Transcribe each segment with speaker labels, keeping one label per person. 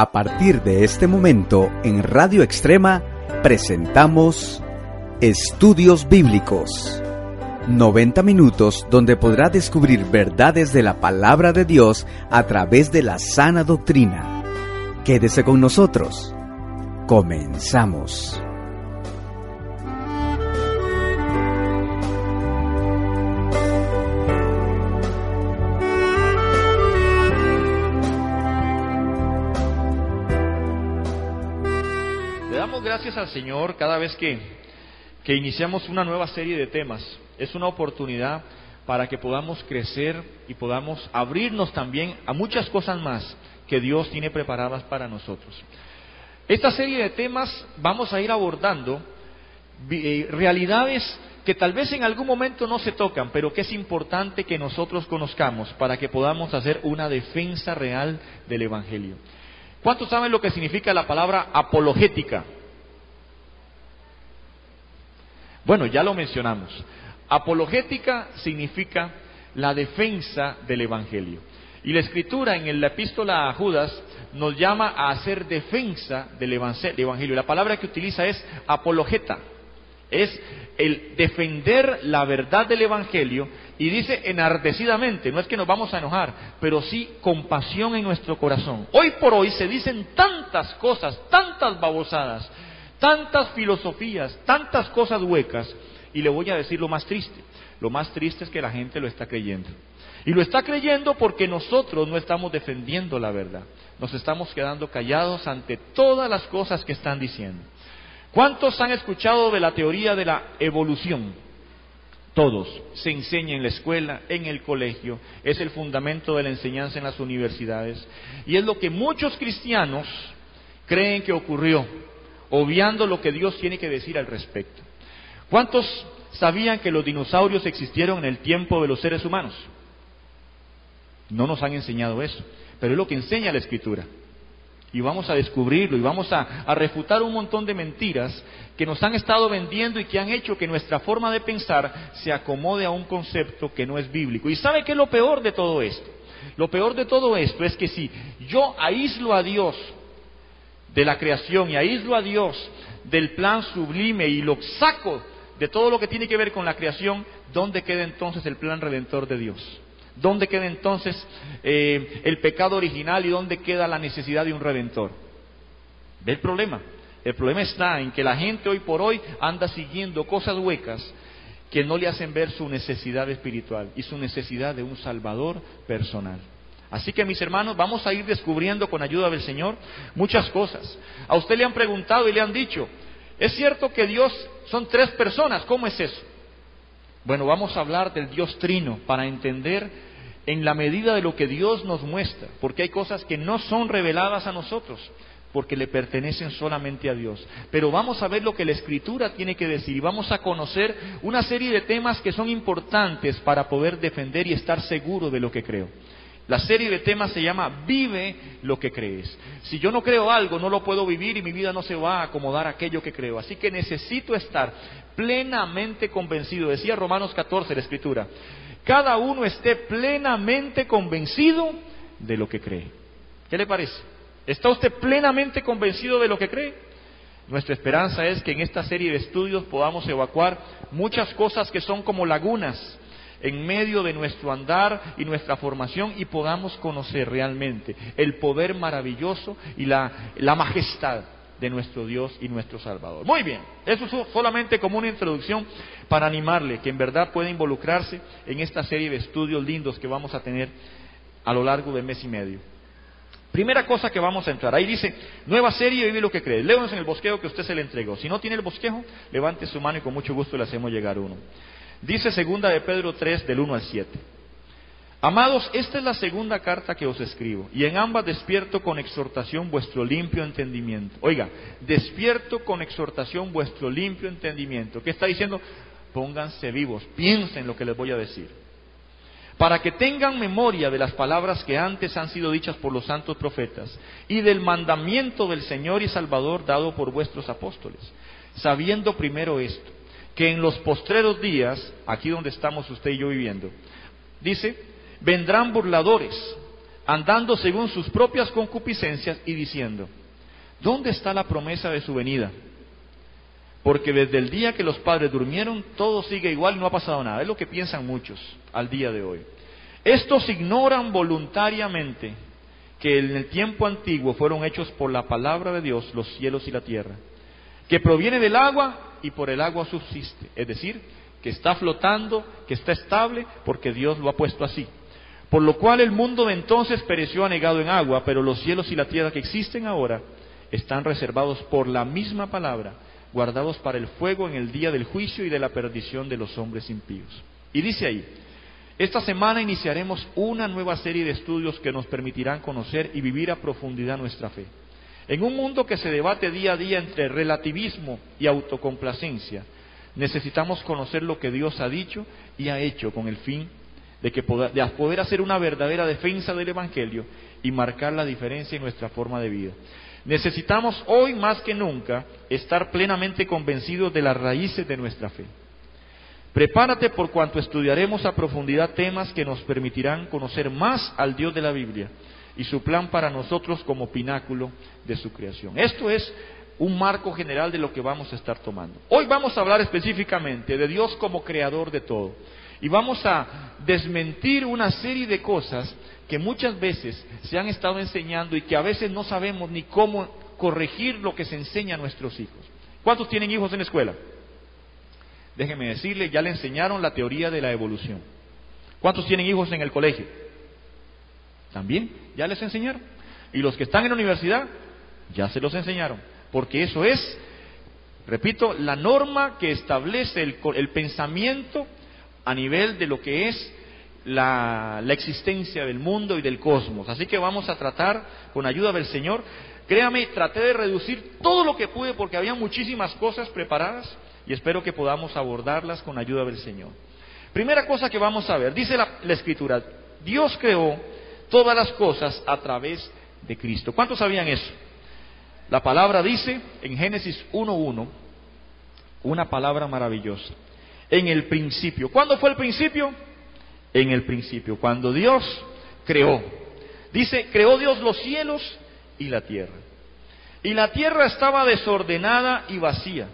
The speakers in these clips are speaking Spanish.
Speaker 1: A partir de este momento, en Radio Extrema, presentamos Estudios Bíblicos. 90 minutos donde podrá descubrir verdades de la palabra de Dios a través de la sana doctrina. Quédese con nosotros. Comenzamos.
Speaker 2: Señor cada vez que, que iniciamos una nueva serie de temas. Es una oportunidad para que podamos crecer y podamos abrirnos también a muchas cosas más que Dios tiene preparadas para nosotros. Esta serie de temas vamos a ir abordando eh, realidades que tal vez en algún momento no se tocan, pero que es importante que nosotros conozcamos para que podamos hacer una defensa real del Evangelio. ¿Cuántos saben lo que significa la palabra apologética? Bueno, ya lo mencionamos. Apologética significa la defensa del Evangelio. Y la escritura en la epístola a Judas nos llama a hacer defensa del Evangelio. La palabra que utiliza es apologeta. Es el defender la verdad del Evangelio y dice enardecidamente, no es que nos vamos a enojar, pero sí con pasión en nuestro corazón. Hoy por hoy se dicen tantas cosas, tantas babosadas, tantas filosofías, tantas cosas huecas, y le voy a decir lo más triste. Lo más triste es que la gente lo está creyendo. Y lo está creyendo porque nosotros no estamos defendiendo la verdad. Nos estamos quedando callados ante todas las cosas que están diciendo. ¿Cuántos han escuchado de la teoría de la evolución? Todos. Se enseña en la escuela, en el colegio, es el fundamento de la enseñanza en las universidades. Y es lo que muchos cristianos creen que ocurrió obviando lo que Dios tiene que decir al respecto. ¿Cuántos sabían que los dinosaurios existieron en el tiempo de los seres humanos? No nos han enseñado eso, pero es lo que enseña la Escritura. Y vamos a descubrirlo y vamos a, a, refutar un montón de mentiras que nos han estado vendiendo y que han hecho que nuestra forma de pensar se acomode a un concepto que no es bíblico. ¿Y sabe qué es lo peor de todo esto? Lo peor de todo esto es que si yo aíslo a Dios de la creación y aíslo a Dios del plan sublime y lo saco de todo lo que tiene que ver con la creación, ¿dónde queda entonces el plan redentor de Dios? ¿Dónde queda entonces eh, el pecado original y dónde queda la necesidad de un redentor? ¿Ve el problema? El problema está en que la gente hoy por hoy anda siguiendo cosas huecas que no le hacen ver su necesidad espiritual y su necesidad de un Salvador personal. Así que mis hermanos, vamos a ir descubriendo con ayuda del Señor muchas cosas. A usted le han preguntado y le han dicho, ¿es cierto que Dios son tres personas? ¿Cómo es eso? Bueno, vamos a hablar del Dios trino para entender en la medida de lo que Dios nos muestra, porque hay cosas que no son reveladas a nosotros, porque le pertenecen solamente a Dios. Pero vamos a ver lo que la Escritura tiene que decir y vamos a conocer una serie de temas que son importantes para poder defender y estar seguro de lo que creo. La serie de temas se llama Vive lo que crees. Si yo no creo algo, no lo puedo vivir y mi vida no se va a acomodar a aquello que creo. Así que necesito estar plenamente convencido. Decía Romanos 14, la Escritura. Cada uno esté plenamente convencido de lo que cree. ¿Qué le parece? ¿Está usted plenamente convencido de lo que cree? Nuestra esperanza es que en esta serie de estudios podamos evacuar muchas cosas que son como lagunas en medio de nuestro andar y nuestra formación y podamos conocer realmente el poder maravilloso y la, majestad de nuestro Dios y nuestro Salvador. Muy bien, eso es solamente como una introducción para animarle que en verdad pueda involucrarse en esta serie de estudios lindos que vamos a tener a lo largo del mes y medio. Primera cosa que vamos a entrar, ahí dice, nueva serie, vive lo que cree. Léanos en el bosquejo que usted se le entregó. Si no tiene el bosquejo, levante su mano y con mucho gusto le hacemos llegar uno. Dice segunda de Pedro 3 del 1 al 7. Amados, esta es la segunda carta que os escribo, y en ambas despierto con exhortación vuestro limpio entendimiento. Oiga, despierto con exhortación vuestro limpio entendimiento. ¿Qué está diciendo? Pónganse vivos, piensen lo que les voy a decir. Para que tengan memoria de las palabras que antes han sido dichas por los santos profetas y del mandamiento del Señor y Salvador dado por vuestros apóstoles, sabiendo primero esto que en los postreros días, aquí donde estamos usted y yo viviendo, dice, vendrán burladores, andando según sus propias concupiscencias y diciendo, ¿dónde está la promesa de su venida? Porque desde el día que los padres durmieron, todo sigue igual y no ha pasado nada. Es lo que piensan muchos al día de hoy. Estos ignoran voluntariamente que en el tiempo antiguo fueron hechos por la palabra de Dios los cielos y la tierra, que proviene del agua y por el agua subsiste. Es decir, que está flotando, que está estable, porque Dios lo ha puesto así. Por lo cual el mundo de entonces pereció anegado en agua, pero los cielos y la tierra que existen ahora están reservados por la misma palabra guardados para el fuego en el día del juicio y de la perdición de los hombres impíos. Y dice ahí, esta semana iniciaremos una nueva serie de estudios que nos permitirán conocer y vivir a profundidad nuestra fe. En un mundo que se debate día a día entre relativismo y autocomplacencia, necesitamos conocer lo que Dios ha dicho y ha hecho con el fin de, que de poder hacer una verdadera defensa del Evangelio y marcar la diferencia en nuestra forma de vida. Necesitamos hoy más que nunca estar plenamente convencidos de las raíces de nuestra fe. Prepárate por cuanto estudiaremos a profundidad temas que nos permitirán conocer más al Dios de la Biblia y su plan para nosotros como pináculo de su creación. Esto es un marco general de lo que vamos a estar tomando. Hoy vamos a hablar específicamente de Dios como creador de todo y vamos a desmentir una serie de cosas que muchas veces se han estado enseñando y que a veces no sabemos ni cómo corregir lo que se enseña a nuestros hijos. ¿Cuántos tienen hijos en la escuela? Déjenme decirle, ya le enseñaron la teoría de la evolución. ¿Cuántos tienen hijos en el colegio? También, ya les enseñaron. Y los que están en la universidad, ya se los enseñaron. Porque eso es, repito, la norma que establece el, el pensamiento a nivel de lo que es la, existencia del mundo y del cosmos. Así que vamos a tratar, con ayuda del Señor, créame, traté de reducir todo lo que pude porque había muchísimas cosas preparadas y espero que podamos abordarlas con ayuda del Señor. Primera cosa que vamos a ver, dice la, la Escritura, Dios creó todas las cosas a través de Cristo. ¿Cuántos sabían eso? La palabra dice en Génesis 1.1 una palabra maravillosa. En el principio. ¿Cuándo fue el principio? en el principio, cuando Dios creó. Dice, creó Dios los cielos y la tierra. Y la tierra estaba desordenada y vacía,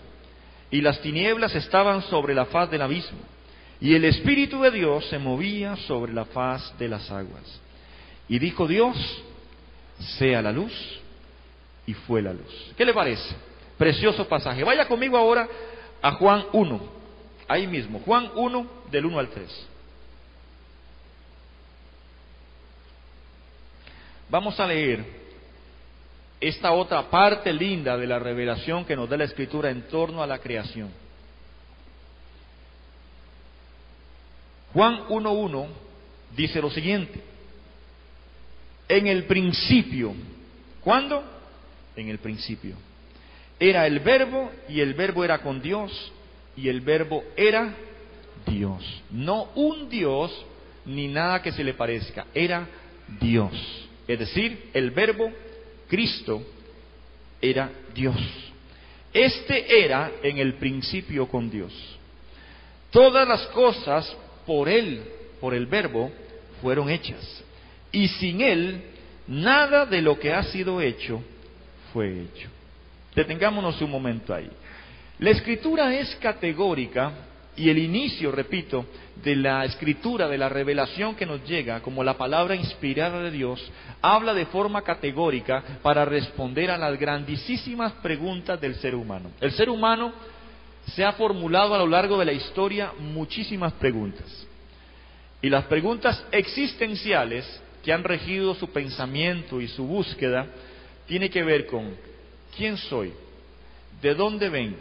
Speaker 2: y las tinieblas estaban sobre la faz del abismo, y el Espíritu de Dios se movía sobre la faz de las aguas. Y dijo Dios, sea la luz, y fue la luz. ¿Qué le parece? Precioso pasaje. Vaya conmigo ahora a Juan 1, ahí mismo, Juan 1 del 1 al 3. Vamos a leer esta otra parte linda de la revelación que nos da la Escritura en torno a la creación. Juan 1.1 dice lo siguiente, en el principio, ¿cuándo? En el principio. Era el verbo y el verbo era con Dios y el verbo era Dios. No un Dios ni nada que se le parezca, era Dios. Es decir, el verbo Cristo era Dios. Este era en el principio con Dios. Todas las cosas por Él, por el verbo, fueron hechas. Y sin Él, nada de lo que ha sido hecho fue hecho. Detengámonos un momento ahí. La escritura es categórica y el inicio, repito, de la escritura, de la revelación que nos llega como la palabra inspirada de Dios, habla de forma categórica para responder a las grandísimas preguntas del ser humano. El ser humano se ha formulado a lo largo de la historia muchísimas preguntas. Y las preguntas existenciales que han regido su pensamiento y su búsqueda tiene que ver con quién soy, de dónde vengo,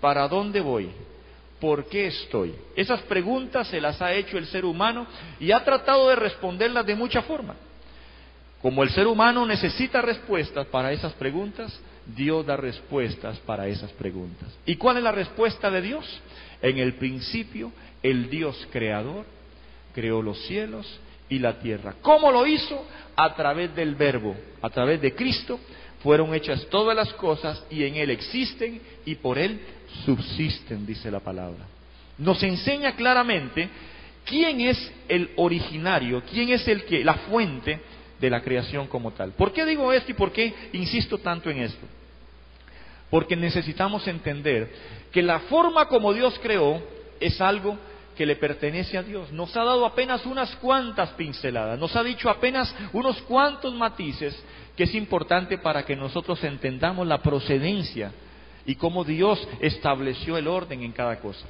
Speaker 2: para dónde voy, ¿Por qué estoy? Esas preguntas se las ha hecho el ser humano y ha tratado de responderlas de mucha forma. Como el ser humano necesita respuestas para esas preguntas, Dios da respuestas para esas preguntas. ¿Y cuál es la respuesta de Dios? En el principio, el Dios creador creó los cielos y la tierra. ¿Cómo lo hizo? A través del verbo, a través de Cristo, fueron hechas todas las cosas y en Él existen y por Él subsisten, dice la palabra. Nos enseña claramente quién es el originario, quién es el que, la fuente de la creación como tal. ¿Por qué digo esto y por qué insisto tanto en esto? Porque necesitamos entender que la forma como Dios creó es algo que le pertenece a Dios. Nos ha dado apenas unas cuantas pinceladas, nos ha dicho apenas unos cuantos matices que es importante para que nosotros entendamos la procedencia y cómo Dios estableció el orden en cada cosa.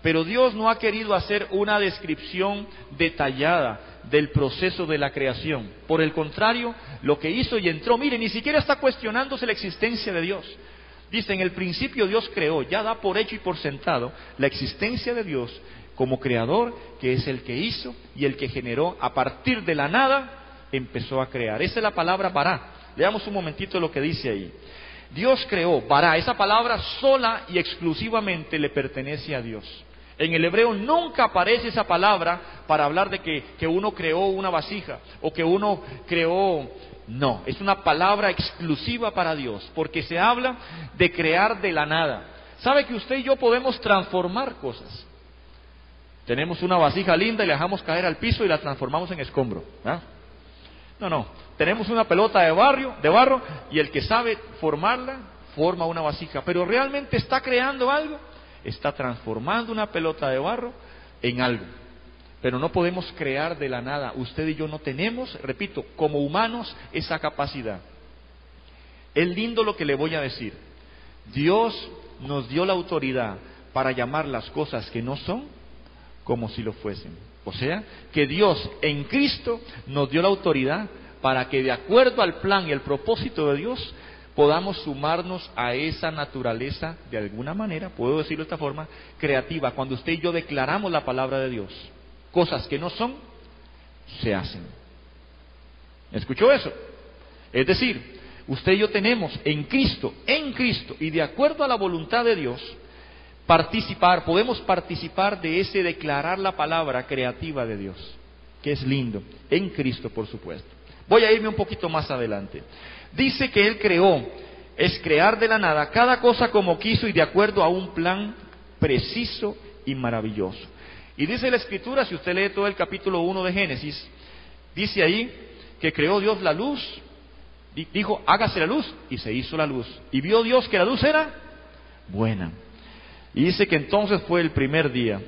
Speaker 2: Pero Dios no ha querido hacer una descripción detallada del proceso de la creación. Por el contrario, lo que hizo y entró, mire, ni siquiera está cuestionándose la existencia de Dios. Dice, en el principio Dios creó, ya da por hecho y por sentado la existencia de Dios como creador, que es el que hizo y el que generó a partir de la nada, empezó a crear. Esa es la palabra bará. Leamos un momentito lo que dice ahí. Dios creó, bará, esa palabra sola y exclusivamente le pertenece a Dios. En el hebreo nunca aparece esa palabra para hablar de que, que uno creó una vasija o que uno creó... No, es una palabra exclusiva para Dios, porque se habla de crear de la nada. ¿Sabe que usted y yo podemos transformar cosas? Tenemos una vasija linda y la dejamos caer al piso y la transformamos en escombro. No, no. Tenemos una pelota de barrio, de barro, y el que sabe formarla, forma una vasija. Pero realmente está creando algo, está transformando una pelota de barro en algo. Pero no podemos crear de la nada. Usted y yo no tenemos, repito, como humanos esa capacidad. Es lindo lo que le voy a decir. Dios nos dio la autoridad para llamar las cosas que no son como si lo fuesen. O sea, que Dios en Cristo nos dio la autoridad para que de acuerdo al plan y el propósito de Dios podamos sumarnos a esa naturaleza de alguna manera, puedo decirlo de esta forma, creativa. Cuando usted y yo declaramos la palabra de Dios, cosas que no son, se hacen. ¿Escuchó eso? Es decir, usted y yo tenemos en Cristo, en Cristo y de acuerdo a la voluntad de Dios, participar, podemos participar de ese declarar la palabra creativa de Dios, que es lindo, en Cristo por supuesto. Voy a irme un poquito más adelante. Dice que Él creó, es crear de la nada cada cosa como quiso y de acuerdo a un plan preciso y maravilloso. Y dice la Escritura, si usted lee todo el capítulo 1 de Génesis, dice ahí que creó Dios la luz, dijo, hágase la luz, y se hizo la luz. Y vio Dios que la luz era buena. Y dice que entonces fue el primer día.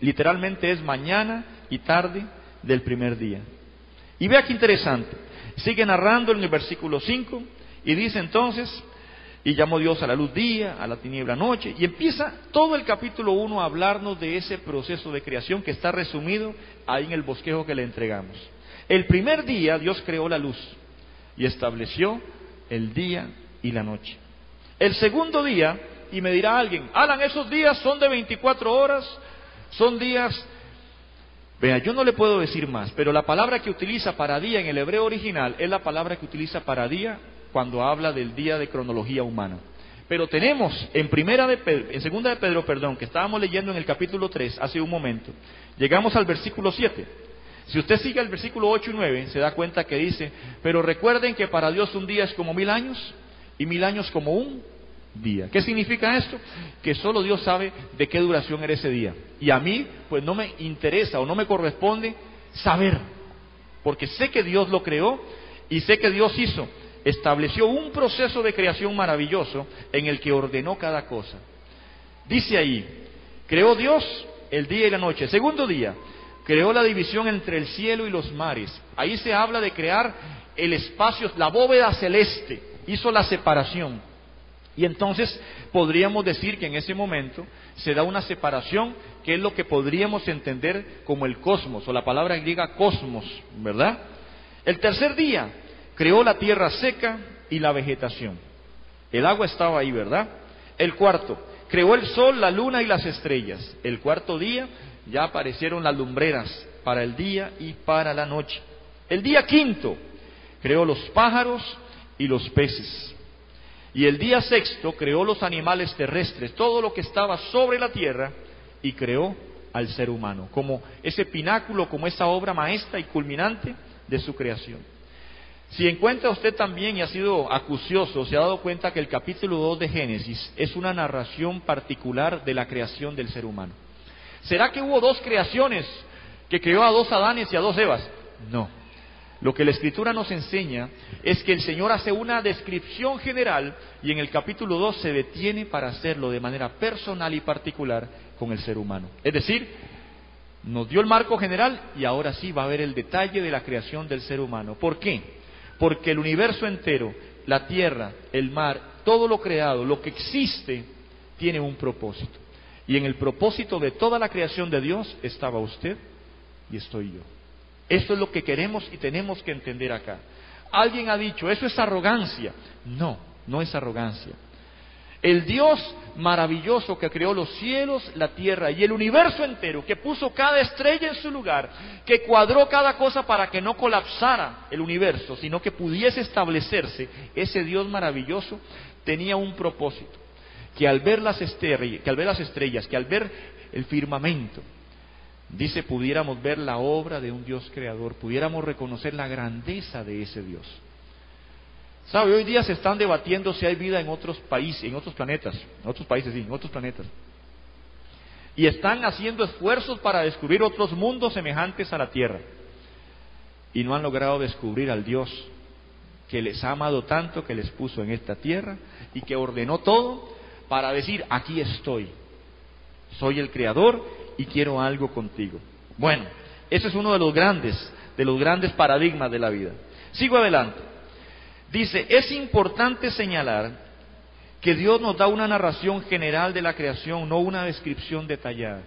Speaker 2: Literalmente es mañana y tarde del primer día. Y vea qué interesante. Sigue narrando en el versículo 5 y dice entonces, y llamó Dios a la luz día, a la tiniebla noche, y empieza todo el capítulo 1 a hablarnos de ese proceso de creación que está resumido ahí en el bosquejo que le entregamos. El primer día Dios creó la luz y estableció el día y la noche. El segundo día y me dirá alguien, Alan, esos días son de 24 horas, son días... Vea, yo no le puedo decir más, pero la palabra que utiliza para día en el hebreo original es la palabra que utiliza para día cuando habla del día de cronología humana. Pero tenemos en primera de en segunda de Pedro, perdón, que estábamos leyendo en el capítulo 3 hace un momento, llegamos al versículo 7. Si usted sigue el versículo 8 y 9, se da cuenta que dice, pero recuerden que para Dios un día es como mil años y mil años como un día. ¿Qué significa esto? Que solo Dios sabe de qué duración era ese día. Y a mí, pues no me interesa o no me corresponde saber, porque sé que Dios lo creó y sé que Dios hizo, estableció un proceso de creación maravilloso en el que ordenó cada cosa. Dice ahí, creó Dios el día y la noche. Segundo día, creó la división entre el cielo y los mares. Ahí se habla de crear el espacio, la bóveda celeste, hizo la separación. Y entonces podríamos decir que en ese momento se da una separación que es lo que podríamos entender como el cosmos o la palabra griega cosmos, ¿verdad? El tercer día creó la tierra seca y la vegetación. El agua estaba ahí, ¿verdad? El cuarto, creó el sol, la luna y las estrellas. El cuarto día ya aparecieron las lumbreras para el día y para la noche. El día quinto, creó los pájaros y los peces. Y el día sexto creó los animales terrestres, todo lo que estaba sobre la tierra, y creó al ser humano, como ese pináculo, como esa obra maestra y culminante de su creación. Si encuentra usted también y ha sido acucioso, se ha dado cuenta que el capítulo 2 de Génesis es una narración particular de la creación del ser humano. ¿Será que hubo dos creaciones que creó a dos Adanes y a dos Evas? No. Lo que la escritura nos enseña es que el Señor hace una descripción general y en el capítulo 2 se detiene para hacerlo de manera personal y particular con el ser humano. Es decir, nos dio el marco general y ahora sí va a ver el detalle de la creación del ser humano. ¿Por qué? Porque el universo entero, la tierra, el mar, todo lo creado, lo que existe, tiene un propósito. Y en el propósito de toda la creación de Dios estaba usted y estoy yo. Esto es lo que queremos y tenemos que entender acá. Alguien ha dicho, eso es arrogancia. No, no es arrogancia. El Dios maravilloso que creó los cielos, la tierra y el universo entero, que puso cada estrella en su lugar, que cuadró cada cosa para que no colapsara el universo, sino que pudiese establecerse, ese Dios maravilloso tenía un propósito, que al ver las estrellas, que al ver las estrellas, que al ver el firmamento, Dice, pudiéramos ver la obra de un Dios creador, pudiéramos reconocer la grandeza de ese Dios. ¿Sabe? Hoy día se están debatiendo si hay vida en otros países, en otros planetas, en otros países, sí, en otros planetas. Y están haciendo esfuerzos para descubrir otros mundos semejantes a la Tierra. Y no han logrado descubrir al Dios que les ha amado tanto, que les puso en esta tierra y que ordenó todo para decir, aquí estoy. Soy el creador y quiero algo contigo. Bueno, ese es uno de los grandes, de los grandes paradigmas de la vida. Sigo adelante. Dice, es importante señalar que Dios nos da una narración general de la creación, no una descripción detallada.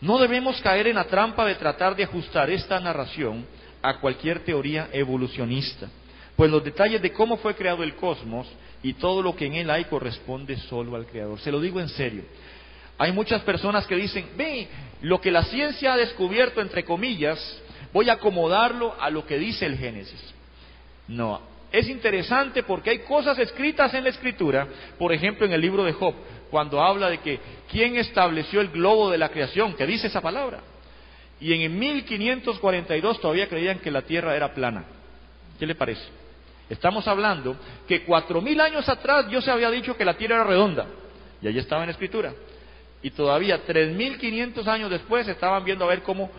Speaker 2: No debemos caer en la trampa de tratar de ajustar esta narración a cualquier teoría evolucionista, pues los detalles de cómo fue creado el cosmos y todo lo que en él hay corresponde solo al Creador. Se lo digo en serio. Hay muchas personas que dicen, ve, lo que la ciencia ha descubierto, entre comillas, voy a acomodarlo a lo que dice el Génesis. No, es interesante porque hay cosas escritas en la escritura, por ejemplo en el libro de Job, cuando habla de que quién estableció el globo de la creación, que dice esa palabra. Y en 1542 todavía creían que la tierra era plana. ¿Qué le parece? Estamos hablando que cuatro mil años atrás Dios se había dicho que la tierra era redonda. Y ahí estaba en la escritura. Y todavía 3.500 años después estaban viendo a ver cómo,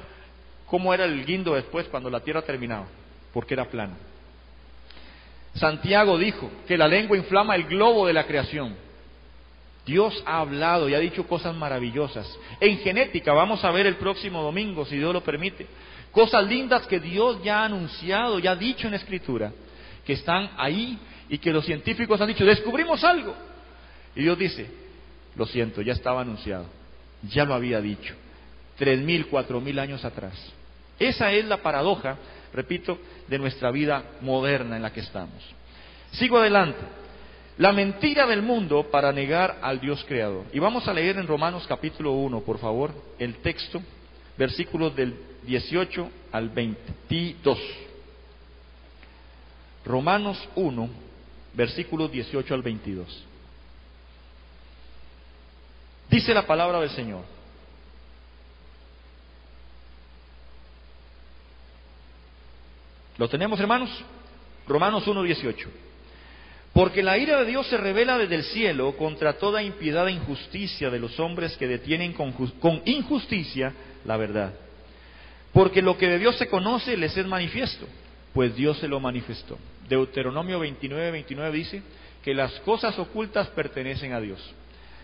Speaker 2: cómo era el guindo después cuando la tierra terminaba, porque era plana. Santiago dijo que la lengua inflama el globo de la creación. Dios ha hablado y ha dicho cosas maravillosas. En genética, vamos a ver el próximo domingo, si Dios lo permite, cosas lindas que Dios ya ha anunciado, ya ha dicho en Escritura, que están ahí y que los científicos han dicho, descubrimos algo. Y Dios dice, lo siento, ya estaba anunciado. Ya lo había dicho. Tres mil, cuatro mil años atrás. Esa es la paradoja, repito, de nuestra vida moderna en la que estamos. Sigo adelante. La mentira del mundo para negar al Dios creador. Y vamos a leer en Romanos capítulo 1, por favor, el texto, versículos del 18 al 22. Romanos 1, versículos 18 al 22. Dice la palabra del Señor. ¿Lo tenemos, hermanos? Romanos 1.18. Porque la ira de Dios se revela desde el cielo contra toda impiedad e injusticia de los hombres que detienen con, con, injusticia la verdad. Porque lo que de Dios se conoce les es manifiesto, pues Dios se lo manifestó. Deuteronomio 29, 29 dice que las cosas ocultas pertenecen a Dios.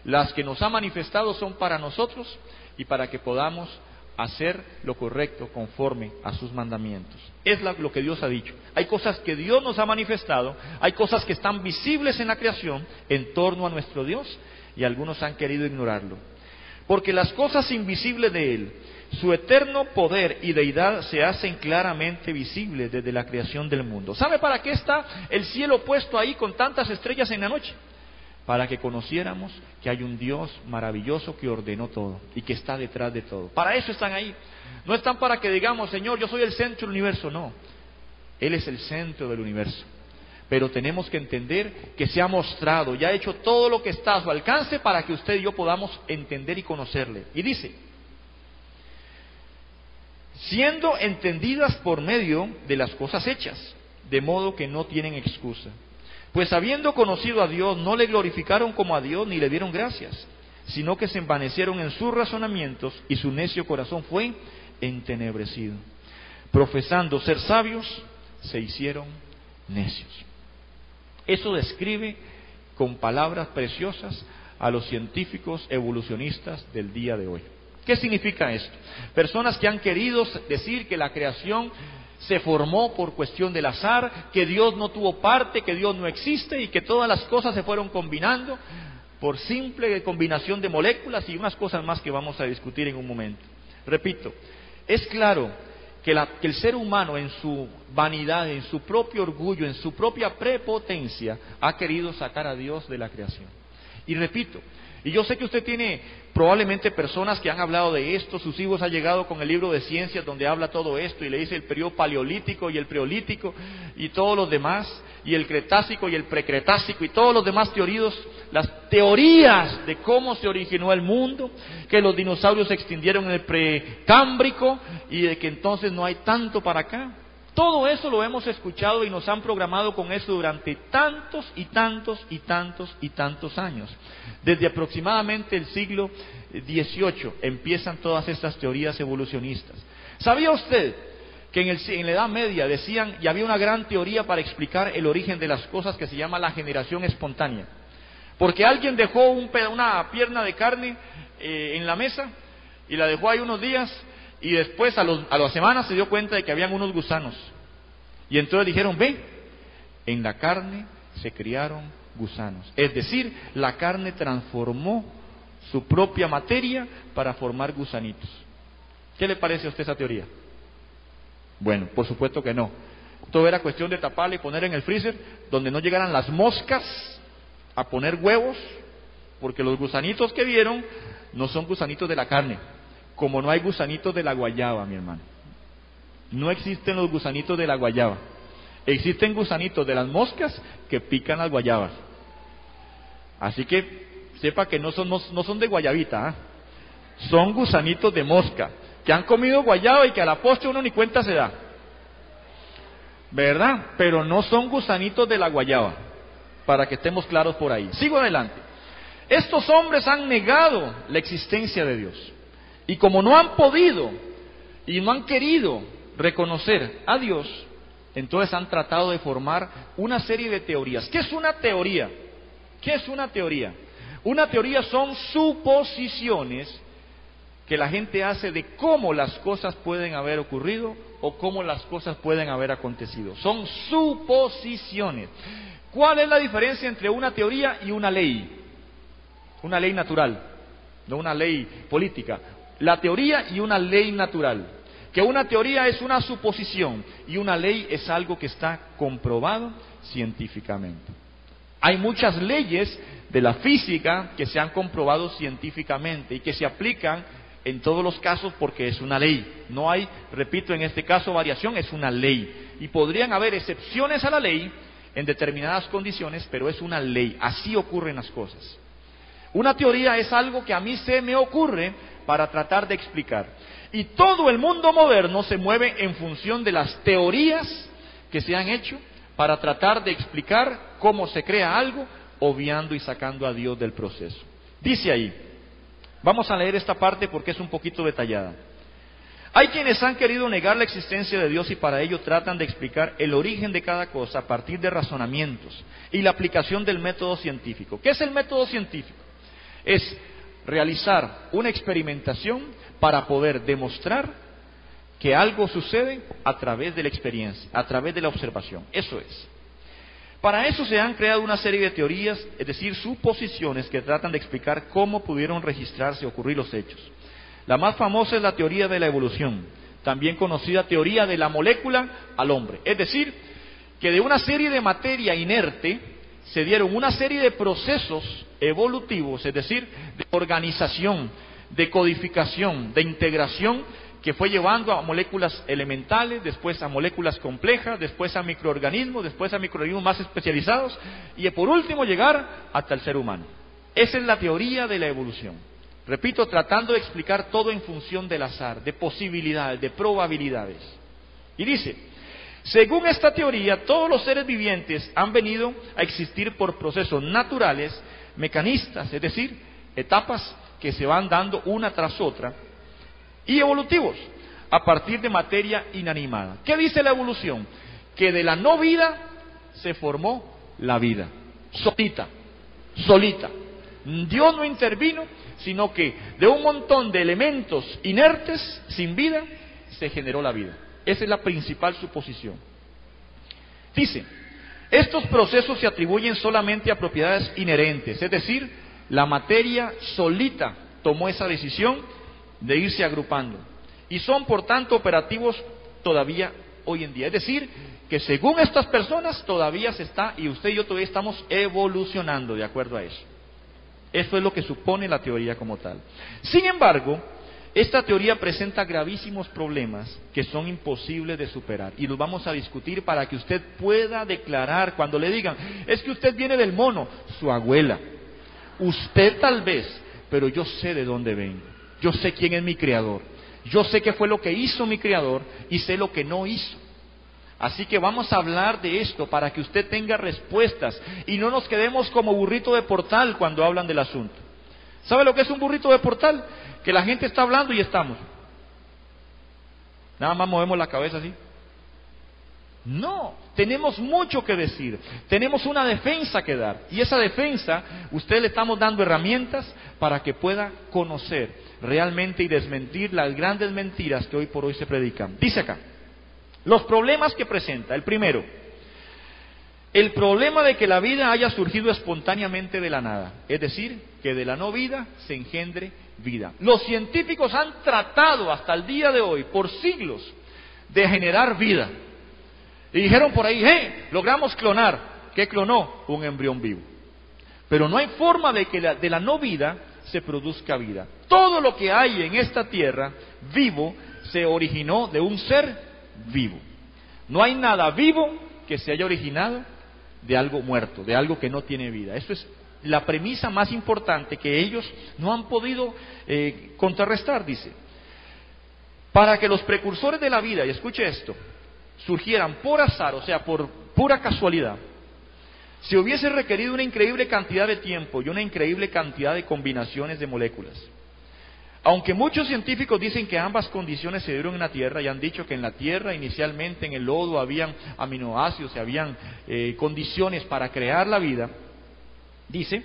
Speaker 2: Las que nos ha manifestado son para nosotros y para que podamos hacer lo correcto conforme a sus mandamientos. Es lo que Dios ha dicho. Hay cosas que Dios nos ha manifestado, hay cosas que están visibles en la creación en torno a nuestro Dios y algunos han querido ignorarlo. Porque las cosas invisibles de Él, su eterno poder y deidad se hacen claramente visibles desde la creación del mundo. ¿Sabe para qué está el cielo puesto ahí con tantas estrellas en la noche? Para que conociéramos que hay un Dios maravilloso que ordenó todo y que está detrás de todo. Para eso están ahí. No están para que digamos, Señor, yo soy el centro del universo, no. Él es el centro del universo. Pero tenemos que entender que se ha mostrado y ha hecho todo lo que está a su alcance para que usted y yo podamos entender y conocerle. Y dice, siendo entendidas por medio de las cosas hechas, de modo que no tienen excusa. Pues habiendo conocido a Dios, no le glorificaron como a Dios ni le dieron gracias, sino que se envanecieron en sus razonamientos y su necio corazón fue entenebrecido. Profesando ser sabios, se hicieron necios. Eso describe con palabras preciosas a los científicos evolucionistas del día de hoy. ¿Qué significa esto? Personas que han querido decir que la creación se formó por cuestión del azar, que Dios no tuvo parte, que Dios no existe y que todas las cosas se fueron combinando por simple combinación de moléculas y unas cosas más que vamos a discutir en un momento. Repito, es claro que, el ser humano en su vanidad, en su propio orgullo, en su propia prepotencia, ha querido sacar a Dios de la creación. Y repito, y yo sé que usted tiene probablemente personas que han hablado de esto, sus hijos han llegado con el libro de ciencias donde habla todo esto y le dice el periodo paleolítico y el preolítico y todos los demás, y el cretácico y el precretácico y todos los demás teorías, las teorías de cómo se originó el mundo, que los dinosaurios se extendieron en el precámbrico y de que entonces no hay tanto para acá. Todo eso lo hemos escuchado y nos han programado con eso durante tantos y tantos y tantos y tantos años. Desde aproximadamente el siglo XVIII empiezan todas estas teorías evolucionistas. ¿Sabía usted que en, en, la Edad Media decían, y había una gran teoría para explicar el origen de las cosas que se llama la generación espontánea? Porque alguien dejó una pierna de carne eh, en la mesa y la dejó ahí unos días y después a, a las semanas se dio cuenta de que habían unos gusanos. Y entonces dijeron, ve, en la carne se criaron gusanos. Es decir, la carne transformó su propia materia para formar gusanitos. ¿Qué le parece a usted esa teoría? Bueno, por supuesto que no. Todo era cuestión de taparle y poner en el freezer donde no llegaran las moscas a poner huevos, porque los gusanitos que vieron no son gusanitos de la carne, como no hay gusanitos de la guayaba, mi hermano. No existen los gusanitos de la guayaba. Existen gusanitos de las moscas que pican las guayabas. Así que sepa que no son, no, son de guayabita, ¿ah? son gusanitos de mosca, que han comido guayaba y que a la postre uno ni cuenta se da. ¿Verdad? Pero no son gusanitos de la guayaba, para que estemos claros por ahí. Sigo adelante. Estos hombres han negado la existencia de Dios. Y como no han podido y no han querido reconocer a Dios, entonces han tratado de formar una serie de teorías. ¿Qué es una teoría? ¿Qué es una teoría? Una teoría son suposiciones que la gente hace de cómo las cosas pueden haber ocurrido o cómo las cosas pueden haber acontecido. Son suposiciones. ¿Cuál es la diferencia entre una teoría y una ley? Una ley natural, no una ley política la teoría y una ley natural. Que una teoría es una suposición y una ley es algo que está comprobado científicamente. Hay muchas leyes de la física que se han comprobado científicamente y que se aplican en todos los casos porque es una ley. No hay, repito, en este caso variación, es una ley. Y podrían haber excepciones a la ley en determinadas condiciones, pero es una ley. Así ocurren las cosas. Una teoría es algo que a mí se me ocurre para tratar de explicar. Y todo el mundo moderno se mueve en función de las teorías que se han hecho para tratar de explicar cómo se crea algo, obviando y sacando a Dios del proceso. Dice ahí, vamos a leer esta parte porque es un poquito detallada. Hay quienes han querido negar la existencia de Dios y para ello tratan de explicar el origen de cada cosa a partir de razonamientos y la aplicación del método científico. ¿Qué es el método científico? Es realizar una experimentación para poder demostrar que algo sucede a través de la experiencia, a través de la observación. Eso es. Para eso se han creado una serie de teorías, es decir, suposiciones que tratan de explicar cómo pudieron registrarse o ocurrir los hechos. La más famosa es la teoría de la evolución, también conocida teoría de la molécula al hombre. Es decir, que de una serie de materia inerte se dieron una serie de procesos evolutivos, es decir, de organización, de codificación, de integración, que fue llevando a moléculas elementales, después a moléculas complejas, después a microorganismos, después a microorganismos más especializados y por último llegar hasta el ser humano. Esa es la teoría de la evolución. Repito, tratando de explicar todo en función del azar, de posibilidades, de probabilidades. Y dice, según esta teoría, todos los seres vivientes han venido a existir por procesos naturales, mecanistas, es decir, etapas que se van dando una tras otra, y evolutivos, a partir de materia inanimada. ¿Qué dice la evolución? que de la no vida se formó la vida, solita, solita. Dios no intervino, sino que de un montón de elementos inertes, sin vida, se generó la vida. Esa es la principal suposición. Dice, estos procesos se atribuyen solamente a propiedades inherentes, es decir, la materia solita tomó esa decisión de irse agrupando y son por tanto operativos todavía hoy en día. Es decir, que según estas personas todavía se está, y usted y yo todavía estamos evolucionando de acuerdo a eso. Eso es lo que supone la teoría como tal. Sin embargo, esta teoría presenta gravísimos problemas que son imposibles de superar y los vamos a discutir para que usted pueda declarar cuando le digan, es que usted viene del mono, su abuela, usted tal vez, pero yo sé de dónde vengo, yo sé quién es mi creador, yo sé qué fue lo que hizo mi creador y sé lo que no hizo. Así que vamos a hablar de esto para que usted tenga respuestas y no nos quedemos como burrito de portal cuando hablan del asunto. ¿Sabe lo que es un burrito de portal? Que la gente está hablando y estamos. Nada más movemos la cabeza así. No, tenemos mucho que decir, tenemos una defensa que dar. Y esa defensa, usted le estamos dando herramientas para que pueda conocer realmente y desmentir las grandes mentiras que hoy por hoy se predican. Dice acá, los problemas que presenta. El primero, el problema de que la vida haya surgido espontáneamente de la nada, es decir, que de la no vida se engendre vida. Los científicos han tratado hasta el día de hoy, por siglos, de generar vida. Y dijeron por ahí, ¡eh! Logramos clonar. ¿Qué clonó? Un embrión vivo. Pero no hay forma de que de la no vida se produzca vida. Todo lo que hay en esta tierra vivo se originó de un ser vivo. No hay nada vivo que se haya originado de algo muerto, de algo que no tiene vida. Eso es la premisa más importante que ellos no han podido eh, contrarrestar, dice. Para que los precursores de la vida, y escuche esto, surgieran por azar, o sea, por pura casualidad, se hubiese requerido una increíble cantidad de tiempo y una increíble cantidad de combinaciones de moléculas. Aunque muchos científicos dicen que ambas condiciones se dieron en la Tierra y han dicho que en la Tierra inicialmente en el lodo habían aminoácidos y habían eh, condiciones para crear la vida, dice,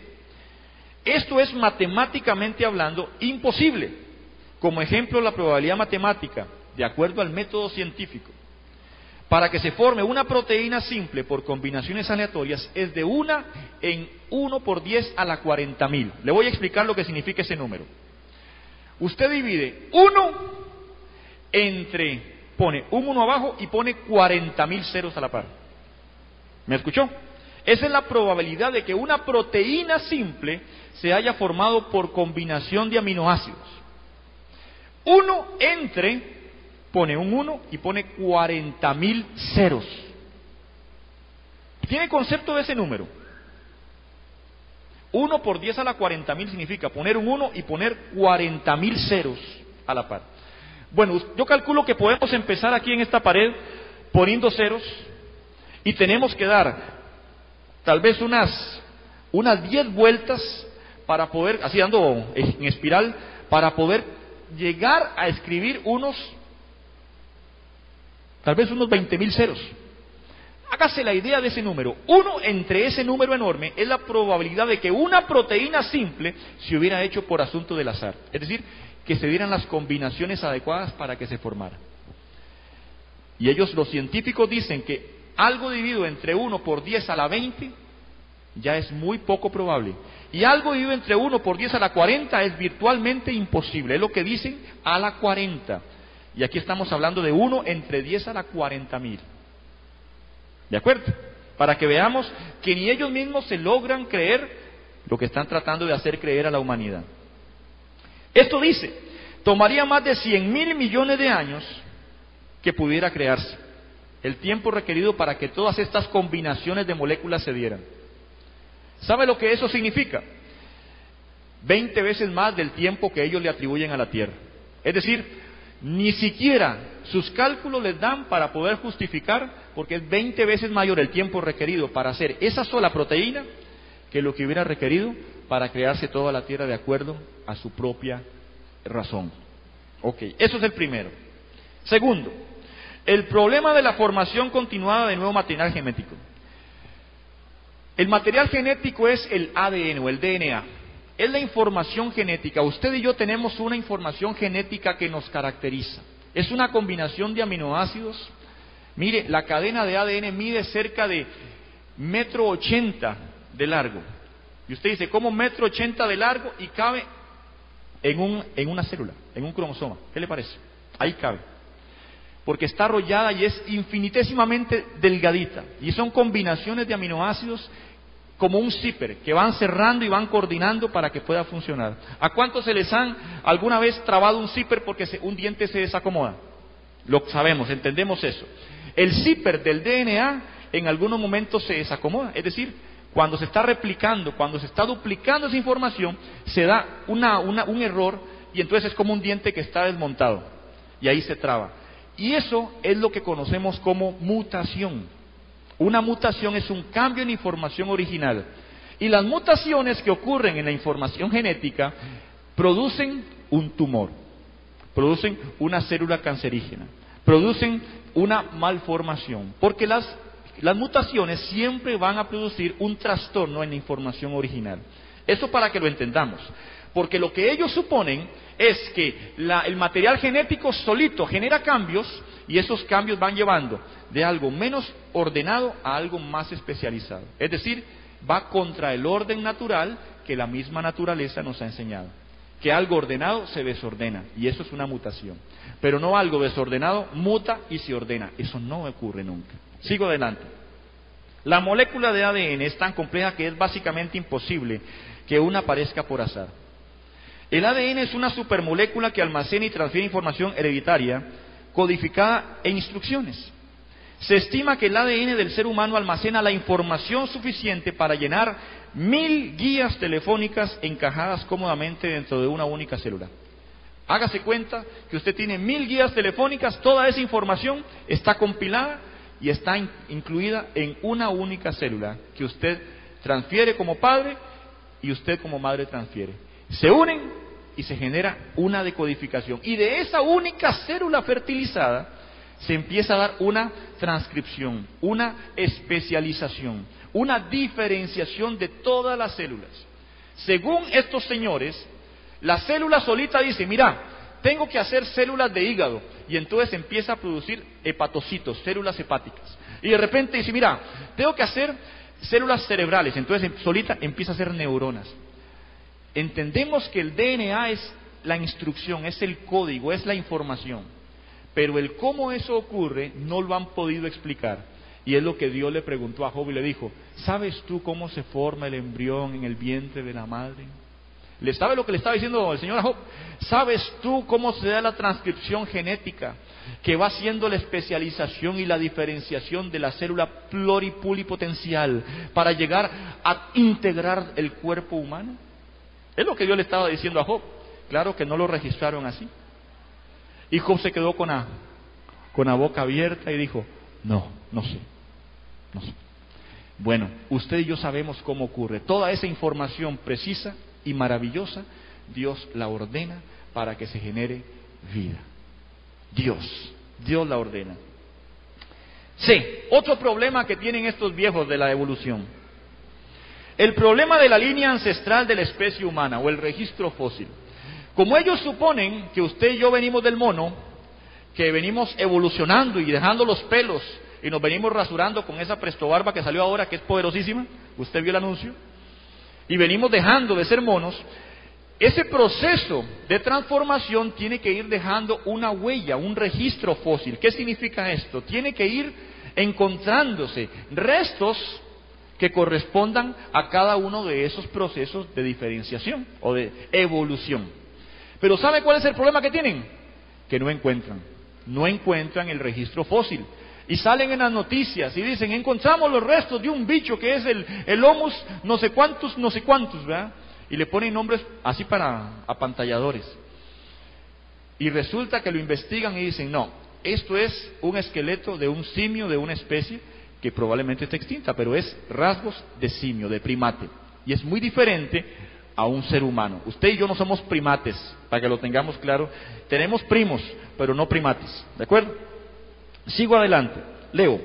Speaker 2: esto es matemáticamente hablando imposible. Como ejemplo, la probabilidad matemática, de acuerdo al método científico, para que se forme una proteína simple por combinaciones aleatorias es de una en 1 por 10 a la 40 mil. Le voy a explicar lo que significa ese número. Usted divide 1 entre, pone un 1 abajo y pone 40 mil ceros a la par. ¿Me escuchó? Esa es la probabilidad de que una proteína simple se haya formado por combinación de aminoácidos. 1 entre, pone un 1 y pone 40 mil ceros. ¿Tiene concepto de ese número? 1 por 10 a la 40 mil significa poner un 1 y poner 40 mil ceros a la par. Bueno, yo calculo que podemos empezar aquí en esta pared poniendo ceros y tenemos que dar tal vez unas, unas 10 vueltas para poder, así dando en espiral, para poder llegar a escribir unos, tal vez unos 20 mil ceros. Hágase la idea de ese número. Uno entre ese número enorme es la probabilidad de que una proteína simple se hubiera hecho por asunto del azar. Es decir, que se dieran las combinaciones adecuadas para que se formara. Y ellos, los científicos, dicen que algo dividido entre 1 por 10 a la 20 ya es muy poco probable. Y algo dividido entre 1 por 10 a la 40 es virtualmente imposible. Es lo que dicen a la 40. Y aquí estamos hablando de 1 entre 10 a la 40 mil. ¿De acuerdo? Para que veamos que ni ellos mismos se logran creer lo que están tratando de hacer creer a la humanidad. Esto dice, tomaría más de 100 mil millones de años que pudiera crearse. El tiempo requerido para que todas estas combinaciones de moléculas se dieran. ¿Sabe lo que eso significa? 20 veces más del tiempo que ellos le atribuyen a la Tierra. Es decir, ni siquiera sus cálculos les dan para poder justificar, porque es 20 veces mayor el tiempo requerido para hacer esa sola proteína que lo que hubiera requerido para crearse toda la Tierra de acuerdo a su propia razón. Ok, eso es el primero. Segundo, El problema de la formación continuada de nuevo material genético. El material genético es el ADN o el DNA. Es la información genética. Usted y yo tenemos una información genética que nos caracteriza. Es una combinación de aminoácidos. Mire, la cadena de ADN mide cerca de metro ochenta de largo. Y usted dice, ¿cómo metro ochenta de largo y cabe en, un, en una célula, en un cromosoma? ¿Qué le parece? Ahí cabe. Porque está arrollada y es infinitésimamente delgadita. Y son combinaciones de aminoácidos como un zipper que van cerrando y van coordinando para que pueda funcionar. ¿A cuántos se les han alguna vez trabado un zipper porque un diente se desacomoda? Lo sabemos, entendemos eso. El zipper del DNA en algunos momentos se desacomoda, es decir, cuando se está replicando, cuando se está duplicando esa información, se da un error y entonces es como un diente que está desmontado y ahí se traba. Y eso es lo que conocemos como mutación. Una mutación es un cambio en información original. Y las mutaciones que ocurren en la información genética producen un tumor, producen una célula cancerígena, producen una malformación, porque las, las mutaciones siempre van a producir un trastorno en la información original. Eso para que lo entendamos, porque lo que ellos suponen es que el material genético solito genera cambios y esos cambios van llevando de algo menos ordenado a algo más especializado. Es decir, va contra el orden natural que la misma naturaleza nos ha enseñado. Que algo ordenado se desordena y eso es una mutación. Pero no algo desordenado muta y se ordena. Eso no ocurre nunca. Sigo adelante. La molécula de ADN es tan compleja que es básicamente imposible que una aparezca por azar. El ADN es una supermolécula que almacena y transfiere información hereditaria codificada en instrucciones. Se estima que el ADN del ser humano almacena la información suficiente para llenar mil guías telefónicas encajadas cómodamente dentro de una única célula. Hágase cuenta que usted tiene mil guías telefónicas, toda esa información está compilada y está incluida en una única célula que usted transfiere como padre y usted como madre transfiere. Se unen y se genera una decodificación. Y de esa única célula fertilizada, se empieza a dar una transcripción, una especialización, una diferenciación de todas las células. Según estos señores, la célula solita dice, mira, tengo que hacer células de hígado, y entonces empieza a producir hepatocitos, células hepáticas. Y de repente dice, mira, tengo que hacer células cerebrales, entonces solita empieza a hacer neuronas. Entendemos que el DNA es la instrucción, es el código, es la información. Pero el cómo eso ocurre no lo han podido explicar. Y es lo que Dios le preguntó a Job y le dijo, ¿sabes tú cómo se forma el embrión en el vientre de la madre? ¿Le sabe lo que le estaba diciendo el Señor a Job? ¿Sabes tú cómo se da la transcripción genética que va haciendo la especialización y la diferenciación de la célula pluripulipotencial para llegar a integrar el cuerpo humano? Es lo que Dios le estaba diciendo a Job. Claro que no lo registraron así. Y Job se quedó con la, con la boca abierta y dijo, no, no sé, no sé. Bueno, usted y yo sabemos cómo ocurre. Toda esa información precisa y maravillosa, Dios la ordena para que se genere vida. Dios, Dios la ordena. Sí, otro problema que tienen estos viejos de la evolución. El problema de la línea ancestral de la especie humana o el registro fósil. Como ellos suponen que usted y yo venimos del mono, que venimos evolucionando y dejando los pelos y nos venimos rasurando con esa prestobarba que salió ahora, que es poderosísima, usted vio el anuncio, y venimos dejando de ser monos, ese proceso de transformación tiene que ir dejando una huella, un registro fósil. ¿Qué significa esto? Tiene que ir encontrándose restos que correspondan a cada uno de esos procesos de diferenciación o de evolución. Pero ¿sabe cuál es el problema que tienen? Que no encuentran. No encuentran el registro fósil. Y salen en las noticias y dicen, encontramos los restos de un bicho que es el, el homus no sé cuántos, no sé cuántos, ¿verdad? Y le ponen nombres así para apantalladores. Y resulta que lo investigan y dicen, no, esto es un esqueleto de un simio, de una especie que probablemente está extinta, pero es rasgos de simio, de primate. Y es muy diferente a un ser humano. Usted y yo no somos primates, para que lo tengamos claro. Tenemos primos, pero no primates. ¿De acuerdo? Sigo adelante, leo.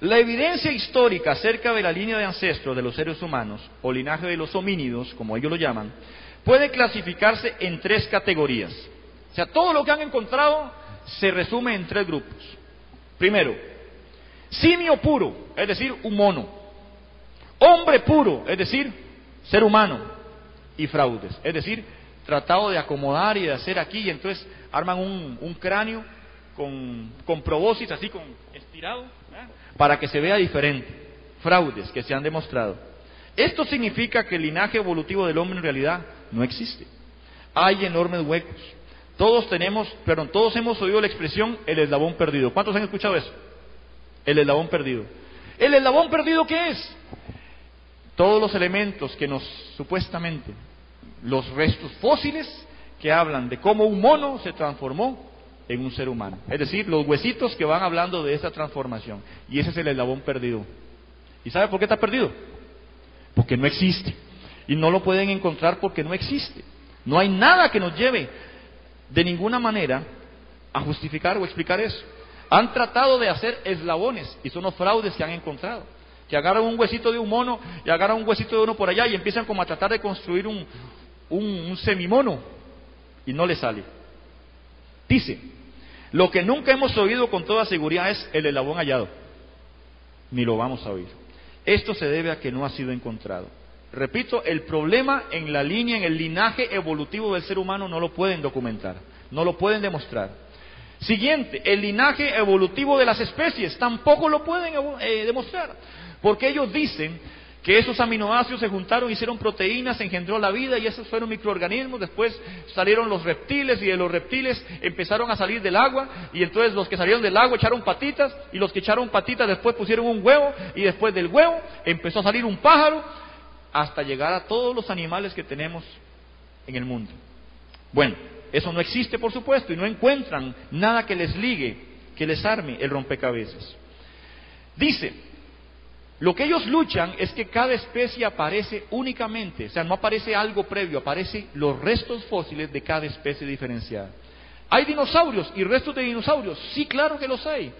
Speaker 2: La evidencia histórica acerca de la línea de ancestros de los seres humanos, o linaje de los homínidos, como ellos lo llaman, puede clasificarse en tres categorías. O sea, todo lo que han encontrado se resume en tres grupos. Primero, simio puro, es decir, un mono. Hombre puro, es decir, ser humano. Y fraudes, es decir, tratado de acomodar y de hacer aquí, y entonces arman un, cráneo con, con así con estirado, ¿eh? para que se vea diferente. Fraudes que se han demostrado. Esto significa que el linaje evolutivo del hombre en realidad no existe. Hay enormes huecos. Todos tenemos, perdón, todos hemos oído la expresión el eslabón perdido. ¿Cuántos han escuchado eso? El eslabón perdido. ¿El eslabón perdido qué es? Todos los elementos que nos supuestamente, los restos fósiles que hablan de cómo un mono se transformó en un ser humano. Es decir, los huesitos que van hablando de esa transformación. Y ese es el eslabón perdido. ¿Y sabe por qué está perdido? Porque no existe. Y no lo pueden encontrar porque no existe. No hay nada que nos lleve de ninguna manera a justificar o explicar eso. Han tratado de hacer eslabones y son los fraudes que han encontrado. Que agarran un huesito de un mono y agarran un huesito de uno por allá y empiezan como a tratar de construir un, un, semimono y no le sale. Dice, lo que nunca hemos oído con toda seguridad es el eslabón hallado. Ni lo vamos a oír. Esto se debe a que no ha sido encontrado. Repito, el problema en la línea, en el linaje evolutivo del ser humano no lo pueden documentar, no lo pueden demostrar. Siguiente, el linaje evolutivo de las especies tampoco lo pueden eh, demostrar, porque ellos dicen que esos aminoácidos se juntaron, hicieron proteínas, se engendró la vida y esos fueron microorganismos, después salieron los reptiles y de los reptiles empezaron a salir del agua y entonces los que salieron del agua echaron patitas y los que echaron patitas después pusieron un huevo y después del huevo empezó a salir un pájaro hasta llegar a todos los animales que tenemos en el mundo. Bueno, eso no existe, por supuesto, y no encuentran nada que les ligue, que les arme el rompecabezas. Dice, lo que ellos luchan es que cada especie aparece únicamente, o sea, no aparece algo previo, aparece los restos fósiles de cada especie diferenciada. ¿Hay dinosaurios y restos de dinosaurios? Sí, claro que los hay.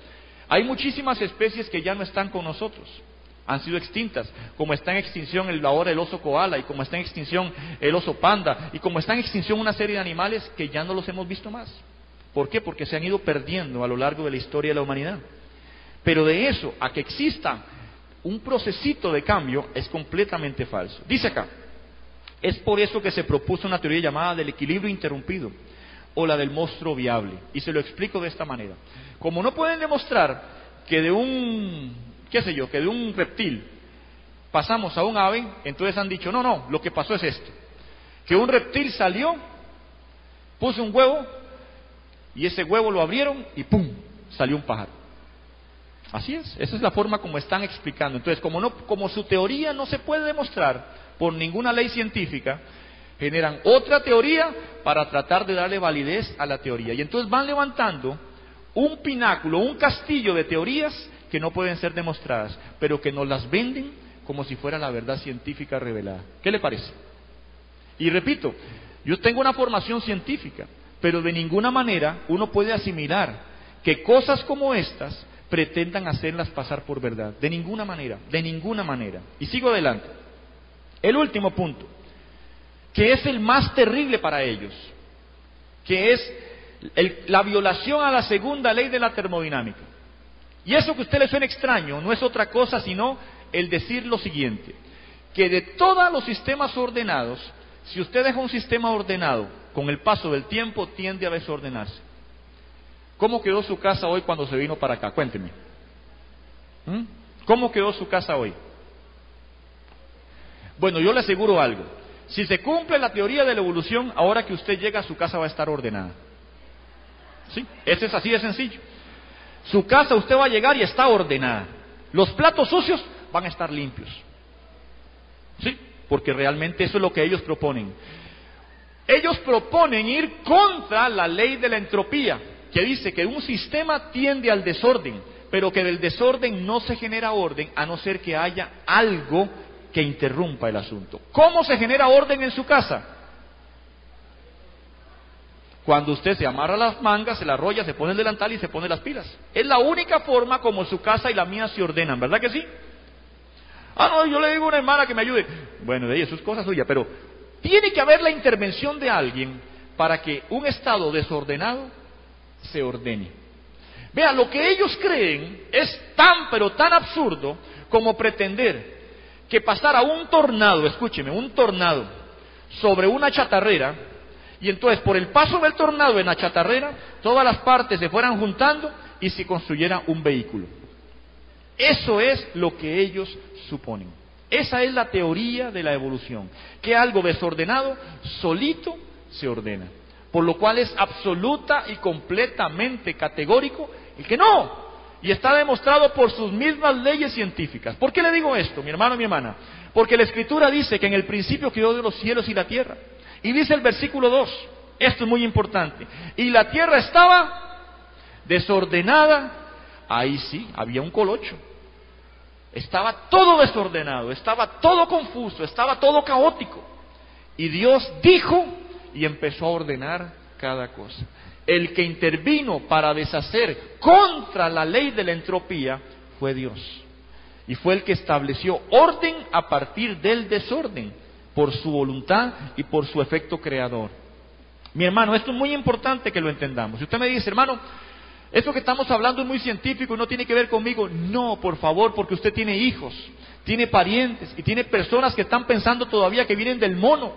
Speaker 2: Hay muchísimas especies que ya no están con nosotros han sido extintas, como está en extinción el, ahora el oso koala y como está en extinción el oso panda y como está en extinción una serie de animales que ya no los hemos visto más. ¿Por qué? Porque se han ido perdiendo a lo largo de la historia de la humanidad. Pero de eso a que exista un procesito de cambio es completamente falso. Dice acá, es por eso que se propuso una teoría llamada del equilibrio interrumpido o la del monstruo viable. Y se lo explico de esta manera. Como no pueden demostrar que de un qué sé yo, que de un reptil pasamos a un ave, entonces han dicho, no, no, lo que pasó es esto, que un reptil salió, puso un huevo, y ese huevo lo abrieron y ¡pum! salió un pájaro. Así es, esa es la forma como están explicando. Entonces, como, no, como su teoría no se puede demostrar por ninguna ley científica, generan otra teoría para tratar de darle validez a la teoría. Y entonces van levantando un pináculo, un castillo de teorías que no pueden ser demostradas, pero que nos las venden como si fuera la verdad científica revelada. ¿Qué le parece? Y repito, yo tengo una formación científica, pero de ninguna manera uno puede asimilar que cosas como estas pretendan hacerlas pasar por verdad. De ninguna manera, de ninguna manera. Y sigo adelante. El último punto, que es el más terrible para ellos, que es la violación a la segunda ley de la termodinámica. Y eso que a usted le suena extraño no es otra cosa sino el decir lo siguiente, que de todos los sistemas ordenados, si usted deja un sistema ordenado, con el paso del tiempo tiende a desordenarse. ¿Cómo quedó su casa hoy cuando se vino para acá? Cuénteme. ¿Mm? ¿Cómo quedó su casa hoy? Bueno, yo le aseguro algo. Si se cumple la teoría de la evolución, ahora que usted llega, su casa va a estar ordenada. ¿Sí? Ese es así de sencillo. Su casa usted va a llegar y está ordenada. Los platos sucios van a estar limpios. ¿Sí? Porque realmente eso es lo que ellos proponen. Ellos proponen ir contra la ley de la entropía, que dice que un sistema tiende al desorden, pero que del desorden no se genera orden a no ser que haya algo que interrumpa el asunto. ¿Cómo se genera orden en su casa? Cuando usted se amarra las mangas, se la arrolla, se pone el delantal y se pone las pilas. Es la única forma como su casa y la mía se ordenan, ¿verdad que sí? Ah, no, yo le digo a una hermana que me ayude. Bueno, de ella, eso es cosa suya, pero tiene que haber la intervención de alguien para que un estado desordenado se ordene. Vea, lo que ellos creen es tan, pero tan absurdo como pretender que pasara un tornado, escúcheme, un tornado sobre una chatarrera, y entonces por el paso del tornado en la chatarrera, todas las partes se fueran juntando y se construyera un vehículo. Eso es lo que ellos suponen. Esa es la teoría de la evolución, que algo desordenado solito se ordena. Por lo cual es absoluta y completamente categórico el que no. Y está demostrado por sus mismas leyes científicas. ¿Por qué le digo esto, mi hermano, mi hermana? Porque la escritura dice que en el principio creó de los cielos y la tierra. Y dice el versículo 2, esto es muy importante, y la tierra estaba desordenada, ahí sí, había un colocho. Estaba todo desordenado, estaba todo confuso, estaba todo caótico. Y Dios dijo y empezó a ordenar cada cosa. El que intervino para deshacer contra la ley de la entropía fue Dios. Y fue el que estableció orden a partir del desorden, por su voluntad y por su efecto creador. Mi hermano, esto es muy importante que lo entendamos. Si usted me dice, hermano, esto que estamos hablando es muy científico y no tiene que ver conmigo. No, por favor, porque usted tiene hijos, tiene parientes y tiene personas que están pensando todavía que vienen del mono.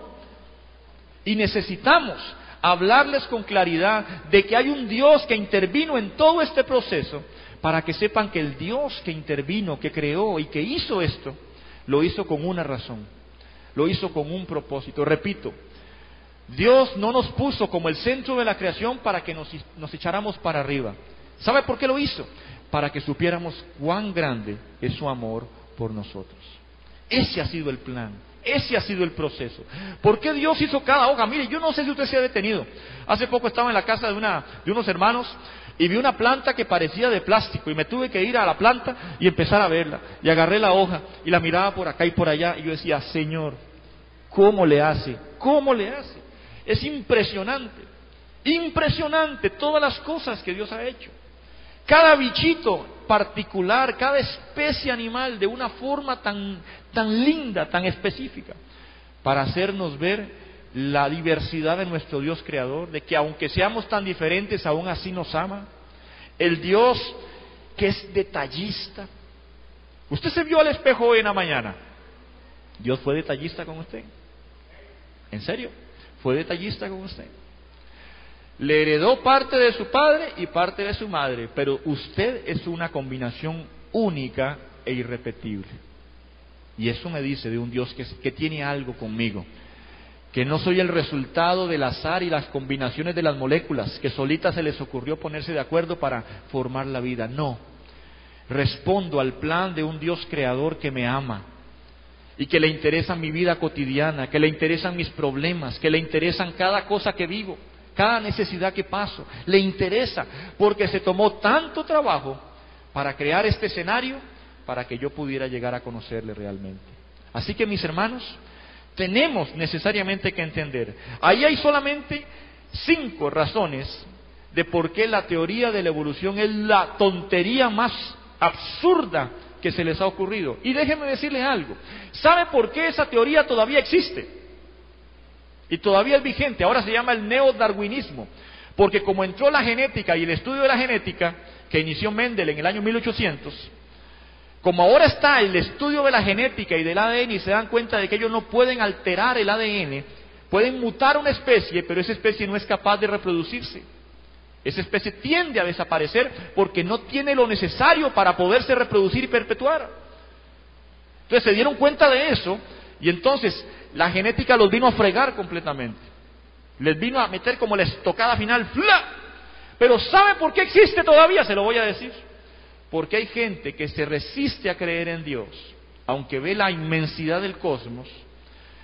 Speaker 2: Y necesitamos hablarles con claridad de que hay un Dios que intervino en todo este proceso para que sepan que el Dios que intervino, que creó y que hizo esto, lo hizo con una razón, lo hizo con un propósito. Repito, Dios no nos puso como el centro de la creación para que nos, echáramos para arriba. ¿Sabe por qué lo hizo? Para que supiéramos cuán grande es su amor por nosotros. Ese ha sido el plan. Ese ha sido el proceso. ¿Por qué Dios hizo cada hoja? Mire, yo no sé si usted se ha detenido. Hace poco estaba en la casa de, una, de unos hermanos y vi una planta que parecía de plástico y me tuve que ir a la planta y empezar a verla. Y agarré la hoja y la miraba por acá y por allá y yo decía, Señor, ¿cómo le hace? ¿Cómo le hace? Es impresionante, impresionante todas las cosas que Dios ha hecho. Cada bichito particular, cada especie animal de una forma tan, tan linda, tan específica, para hacernos ver la diversidad de nuestro Dios creador, de que aunque seamos tan diferentes, aún así nos ama. El Dios que es detallista. Usted se vio al espejo hoy en la mañana. Dios fue detallista con usted. ¿En serio? fue detallista con usted. Le heredó parte de su padre y parte de su madre, pero usted es una combinación única e irrepetible. Y eso me dice de un Dios que, que tiene algo conmigo, que no soy el resultado del azar y las combinaciones de las moléculas, que solita se les ocurrió ponerse de acuerdo para formar la vida. No, respondo al plan de un Dios creador que me ama, y que le interesa mi vida cotidiana, que le interesan mis problemas, que le interesan cada cosa que vivo, cada necesidad que paso. Le interesa porque se tomó tanto trabajo para crear este escenario para que yo pudiera llegar a conocerle realmente. Así que mis hermanos, tenemos necesariamente que entender, ahí hay solamente cinco razones de por qué la teoría de la evolución es la tontería más absurda que se les ha ocurrido. Y déjenme decirle algo. ¿Sabe por qué esa teoría todavía existe? Y todavía es vigente. Ahora se llama el neodarwinismo. Porque como entró la genética y el estudio de la genética, que inició Mendel en el año 1800, como ahora está el estudio de la genética y del ADN y se dan cuenta de que ellos no pueden alterar el ADN, pueden mutar una especie, pero esa especie no es capaz de reproducirse. Esa especie tiende a desaparecer porque no tiene lo necesario para poderse reproducir y perpetuar. Entonces se dieron cuenta de eso y entonces la genética los vino a fregar completamente. Les vino a meter como la estocada final. ¡fla! Pero ¿sabe por qué existe todavía? Se lo voy a decir. Porque hay gente que se resiste a creer en Dios, aunque ve la inmensidad del cosmos,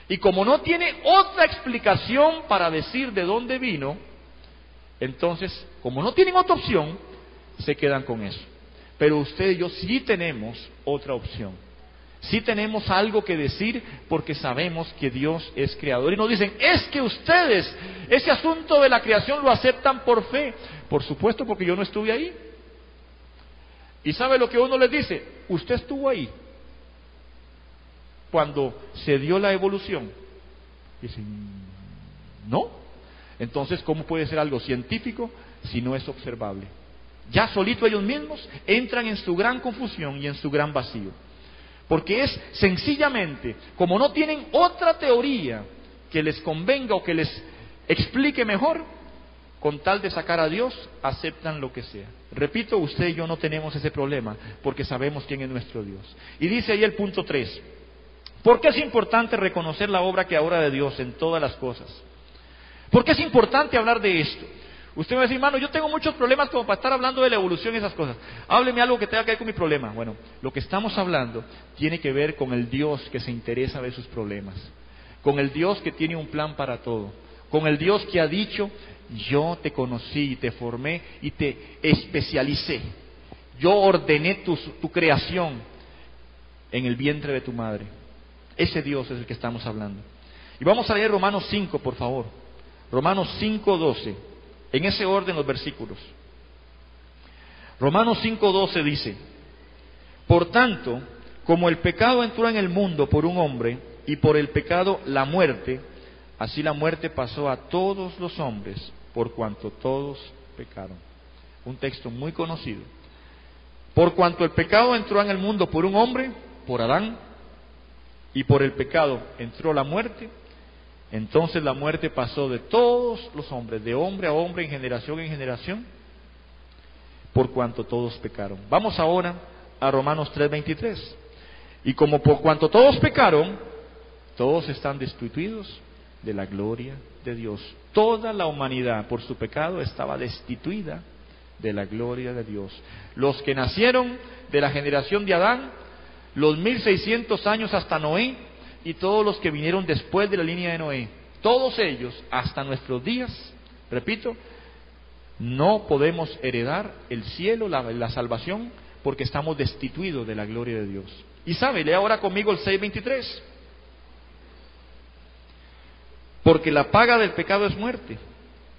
Speaker 2: y como no tiene otra explicación para decir de dónde vino, entonces, como no tienen otra opción, se quedan con eso. Pero usted y yo sí tenemos otra opción. Sí tenemos algo que decir porque sabemos que Dios es creador. Y nos dicen, es que ustedes ese asunto de la creación lo aceptan por fe. Por supuesto, porque yo no estuve ahí. ¿Y sabe lo que uno les dice? Usted estuvo ahí cuando se dio la evolución. Dicen, no. Entonces, ¿cómo puede ser algo científico si no es observable? Ya solito ellos mismos entran en su gran confusión y en su gran vacío. Porque es sencillamente, como no tienen otra teoría que les convenga o que les explique mejor, con tal de sacar a Dios, aceptan lo que sea. Repito, usted y yo no tenemos ese problema, porque sabemos quién es nuestro Dios. Y dice ahí el punto 3, ¿por qué es importante reconocer la obra que ahora de Dios en todas las cosas? ¿Por qué es importante hablar de esto? Usted me va a decir, hermano, yo tengo muchos problemas como para estar hablando de la evolución y esas cosas. Hábleme algo que tenga que ver con mi problema. Bueno, lo que estamos hablando tiene que ver con el Dios que se interesa de sus problemas, con el Dios que tiene un plan para todo, con el Dios que ha dicho, yo te conocí, te formé y te especialicé. Yo ordené tu, tu creación en el vientre de tu madre. Ese Dios es el que estamos hablando. Y vamos a leer Romanos 5, por favor. Romanos 5, 12. En ese orden los versículos. Romanos 5:12 dice, por tanto, como el pecado entró en el mundo por un hombre y por el pecado la muerte, así la muerte pasó a todos los hombres por cuanto todos pecaron. Un texto muy conocido. Por cuanto el pecado entró en el mundo por un hombre, por Adán, y por el pecado entró la muerte, entonces la muerte pasó de todos los hombres, de hombre a hombre, en generación en generación, por cuanto todos pecaron. Vamos ahora a Romanos 3:23. Y como por cuanto todos pecaron, todos están destituidos de la gloria de Dios. Toda la humanidad por su pecado estaba destituida de la gloria de Dios. Los que nacieron de la generación de Adán, los 1600 años hasta Noé, y todos los que vinieron después de la línea de Noé, todos ellos hasta nuestros días, repito, no podemos heredar el cielo, la, salvación, porque estamos destituidos de la gloria de Dios. Y sabe, lee ahora conmigo el 6.23. Porque la paga del pecado es muerte,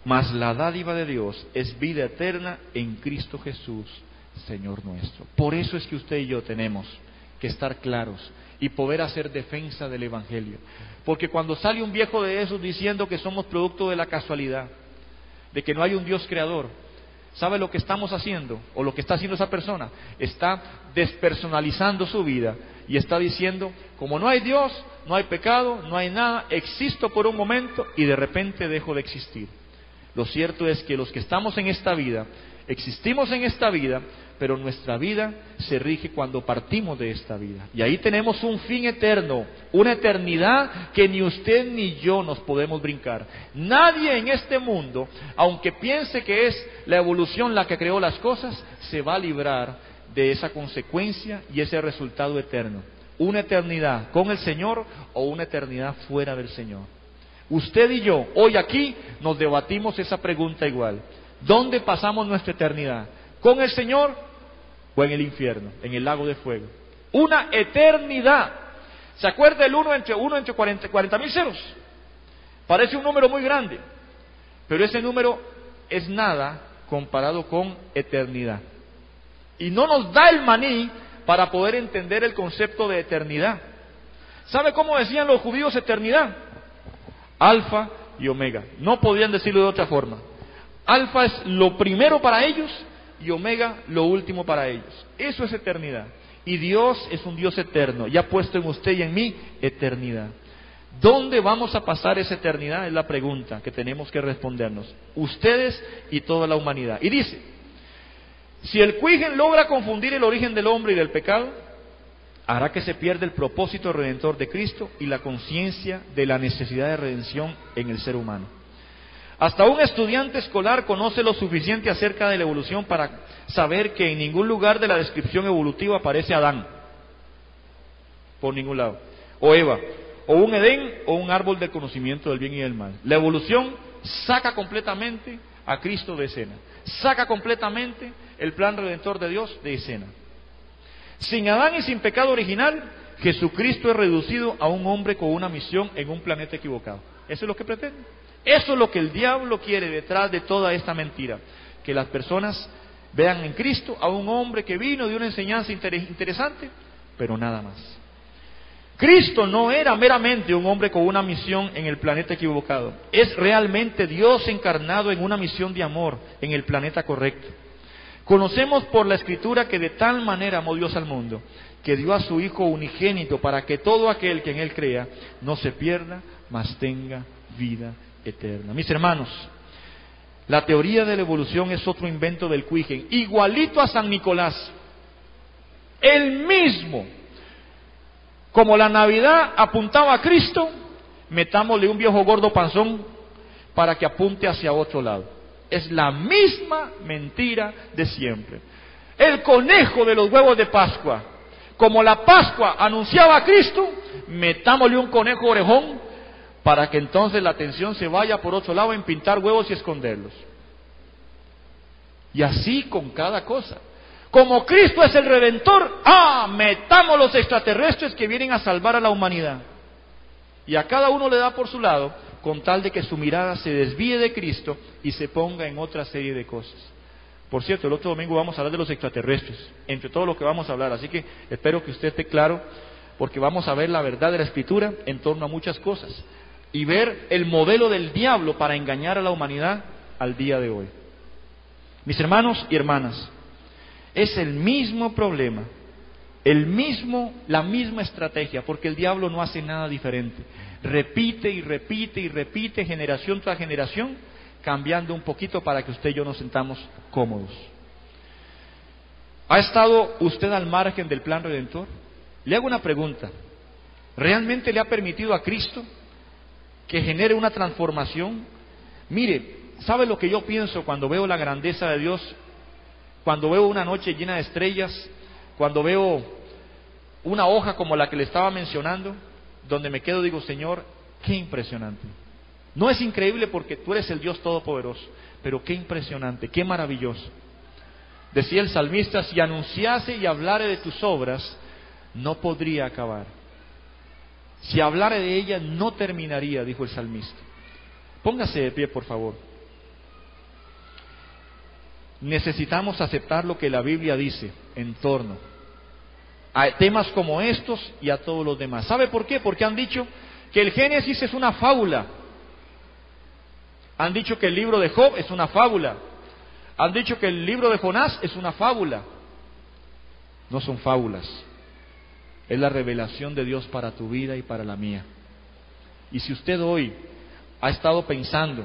Speaker 2: mas la dádiva de Dios es vida eterna en Cristo Jesús, Señor nuestro. Por eso es que usted y yo tenemos que estar claros y poder hacer defensa del Evangelio. Porque cuando sale un viejo de esos diciendo que somos producto de la casualidad, de que no hay un Dios creador, ¿sabe lo que estamos haciendo? O lo que está haciendo esa persona. Está despersonalizando su vida y está diciendo, como no hay Dios, no hay pecado, no hay nada, existo por un momento y de repente dejo de existir. Lo cierto es que los que estamos en esta vida, existimos en esta vida, pero nuestra vida se rige cuando partimos de esta vida. Y ahí tenemos un fin eterno, una eternidad que ni usted ni yo nos podemos brincar. Nadie en este mundo, aunque piense que es la evolución la que creó las cosas, se va a librar de esa consecuencia y ese resultado eterno. Una eternidad con el Señor o una eternidad fuera del Señor. Usted y yo, hoy aquí, nos debatimos esa pregunta igual. ¿Dónde pasamos nuestra eternidad? con el Señor o en el infierno, en el lago de fuego. Una eternidad. ¿Se acuerda el uno entre uno entre 40 mil ceros? Parece un número muy grande, pero ese número es nada comparado con eternidad. Y no nos da el maní para poder entender el concepto de eternidad. ¿Sabe cómo decían los judíos eternidad? Alfa y omega. No podían decirlo de otra forma. Alfa es lo primero para ellos y omega lo último para ellos. Eso es eternidad. Y Dios es un Dios eterno y ha puesto en usted y en mí eternidad. ¿Dónde vamos a pasar esa eternidad? Es la pregunta que tenemos que respondernos. Ustedes y toda la humanidad. Y dice, si el cuigen logra confundir el origen del hombre y del pecado, hará que se pierda el propósito redentor de Cristo y la conciencia de la necesidad de redención en el ser humano. Hasta un estudiante escolar conoce lo suficiente acerca de la evolución para saber que en ningún lugar de la descripción evolutiva aparece Adán. Por ningún lado. O Eva. O un Edén o un árbol del conocimiento del bien y del mal. La evolución saca completamente a Cristo de escena. Saca completamente el plan redentor de Dios de escena. Sin Adán y sin pecado original, Jesucristo es reducido a un hombre con una misión en un planeta equivocado. Eso es lo que pretende. Eso es lo que el diablo quiere detrás de toda esta mentira. Que las personas vean en Cristo a un hombre que vino de una enseñanza interesante, pero nada más. Cristo no era meramente un hombre con una misión en el planeta equivocado. Es realmente Dios encarnado en una misión de amor en el planeta correcto. Conocemos por la Escritura que de tal manera amó Dios al mundo, que dio a su Hijo unigénito para que todo aquel que en Él crea no se pierda, mas tenga vida eterna. Mis hermanos, la teoría de la evolución es otro invento del Cuigen, igualito a San Nicolás. El mismo. Como la Navidad apuntaba a Cristo, metámosle un viejo gordo panzón para que apunte hacia otro lado. Es la misma mentira de siempre. El conejo de los huevos de Pascua. Como la Pascua anunciaba a Cristo, metámosle un conejo orejón para que entonces la atención se vaya por otro lado en pintar huevos y esconderlos. Y así con cada cosa. Como Cristo es el redentor, ah, metamos los extraterrestres que vienen a salvar a la humanidad. Y a cada uno le da por su lado, con tal de que su mirada se desvíe de Cristo y se ponga en otra serie de cosas. Por cierto, el otro domingo vamos a hablar de los extraterrestres, entre todo lo que vamos a hablar, así que espero que usted esté claro, porque vamos a ver la verdad de la Escritura en torno a muchas cosas y ver el modelo del diablo para engañar a la humanidad al día de hoy. Mis hermanos y hermanas, es el mismo problema, el mismo, la misma estrategia, porque el diablo no hace nada diferente. Repite y repite y repite generación tras generación, cambiando un poquito para que usted y yo nos sentamos cómodos. ¿Ha estado usted al margen del plan redentor? Le hago una pregunta. ¿Realmente le ha permitido a Cristo que genere una transformación. Mire, ¿sabe lo que yo pienso cuando veo la grandeza de Dios? Cuando veo una noche llena de estrellas, cuando veo una hoja como la que le estaba mencionando, donde me quedo digo, Señor, qué impresionante. No es increíble porque tú eres el Dios Todopoderoso, pero qué impresionante, qué maravilloso. Decía el salmista, si anunciase y hablare de tus obras, no podría acabar. Si hablara de ella no terminaría, dijo el salmista. Póngase de pie, por favor. Necesitamos aceptar lo que la Biblia dice en torno a temas como estos y a todos los demás. ¿Sabe por qué? Porque han dicho que el Génesis es una fábula. Han dicho que el libro de Job es una fábula. Han dicho que el libro de Jonás es una fábula. No son fábulas. Es la revelación de Dios para tu vida y para la mía. Y si usted hoy ha estado pensando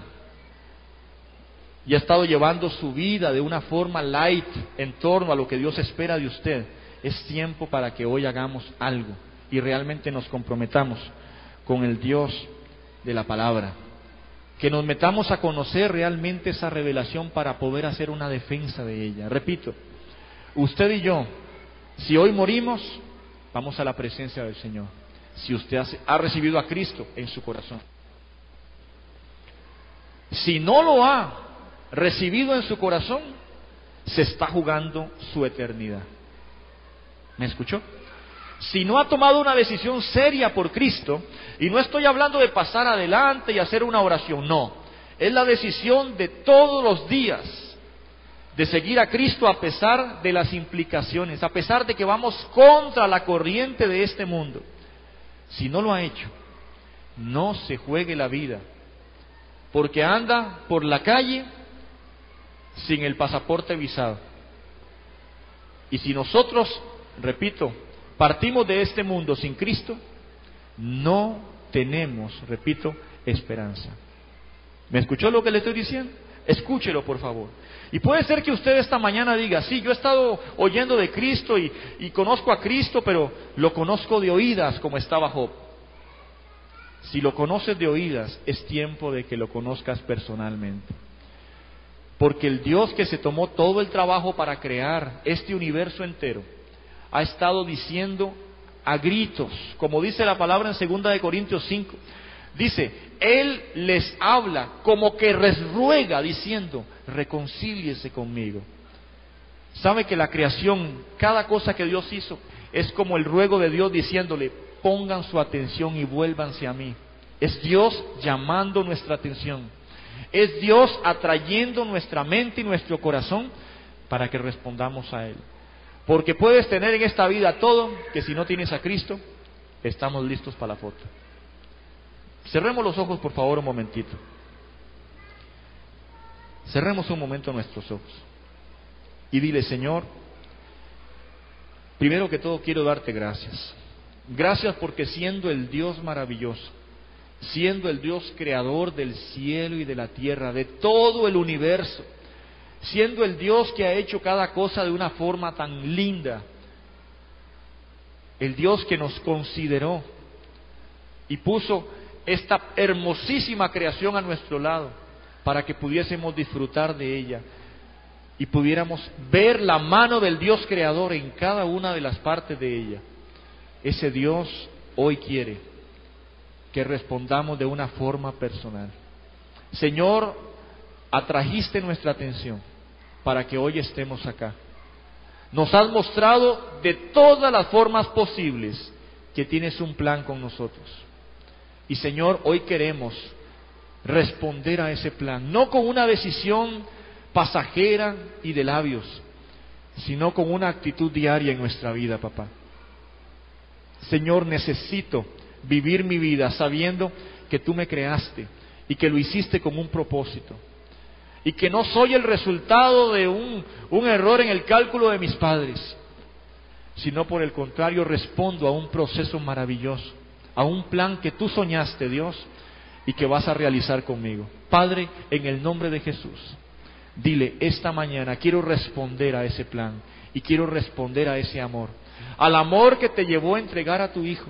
Speaker 2: y ha estado llevando su vida de una forma light en torno a lo que Dios espera de usted, es tiempo para que hoy hagamos algo y realmente nos comprometamos con el Dios de la palabra. Que nos metamos a conocer realmente esa revelación para poder hacer una defensa de ella. Repito, usted y yo, si hoy morimos, Vamos a la presencia del Señor. Si usted ha recibido a Cristo en su corazón. Si no lo ha recibido en su corazón, se está jugando su eternidad. ¿Me escuchó? Si no ha tomado una decisión seria por Cristo, y no estoy hablando de pasar adelante y hacer una oración, no, es la decisión de todos los días de seguir a Cristo a pesar de las implicaciones, a pesar de que vamos contra la corriente de este mundo. Si no lo ha hecho, no se juegue la vida, porque anda por la calle sin el pasaporte visado. Y si nosotros, repito, partimos de este mundo sin Cristo, no tenemos, repito, esperanza. ¿Me escuchó lo que le estoy diciendo? Escúchelo, por favor. Y puede ser que usted esta mañana diga, sí, yo he estado oyendo de Cristo y, conozco a Cristo, pero lo conozco de oídas como estaba Job. Si lo conoces de oídas, es tiempo de que lo conozcas personalmente. Porque el Dios que se tomó todo el trabajo para crear este universo entero, ha estado diciendo a gritos, como dice la palabra en 2 de Corintios 5, dice, Él les habla como que les ruega diciendo, reconcíliese conmigo. Sabe que la creación, cada cosa que Dios hizo, es como el ruego de Dios diciéndole, pongan su atención y vuélvanse a mí. Es Dios llamando nuestra atención. Es Dios atrayendo nuestra mente y nuestro corazón para que respondamos a Él. Porque puedes tener en esta vida todo, que si no tienes a Cristo, estamos listos para la foto. Cerremos los ojos, por favor, un momentito. Cerremos un momento nuestros ojos. Y dile, Señor, primero que todo quiero darte gracias. Gracias porque siendo el Dios maravilloso, siendo el Dios creador del cielo y de la tierra, de todo el universo, siendo el Dios que ha hecho cada cosa de una forma tan linda, el Dios que nos consideró y puso esta hermosísima creación a nuestro lado para que pudiésemos disfrutar de ella y pudiéramos ver la mano del Dios creador en cada una de las partes de ella. Ese Dios hoy quiere que respondamos de una forma personal. Señor, atrajiste nuestra atención para que hoy estemos acá. Nos has mostrado de todas las formas posibles que tienes un plan con nosotros. Y Señor, hoy queremos responder a ese plan, no con una decisión pasajera y de labios, sino con una actitud diaria en nuestra vida, papá. Señor, necesito vivir mi vida sabiendo que tú me creaste y que lo hiciste con un propósito. Y que no soy el resultado de un, un error en el cálculo de mis padres, sino por el contrario respondo a un proceso maravilloso, a un plan que tú soñaste, Dios, y que vas a realizar conmigo. Padre, en el nombre de Jesús, dile, esta mañana quiero responder a ese plan y quiero responder a ese amor, al amor que te llevó a entregar a tu Hijo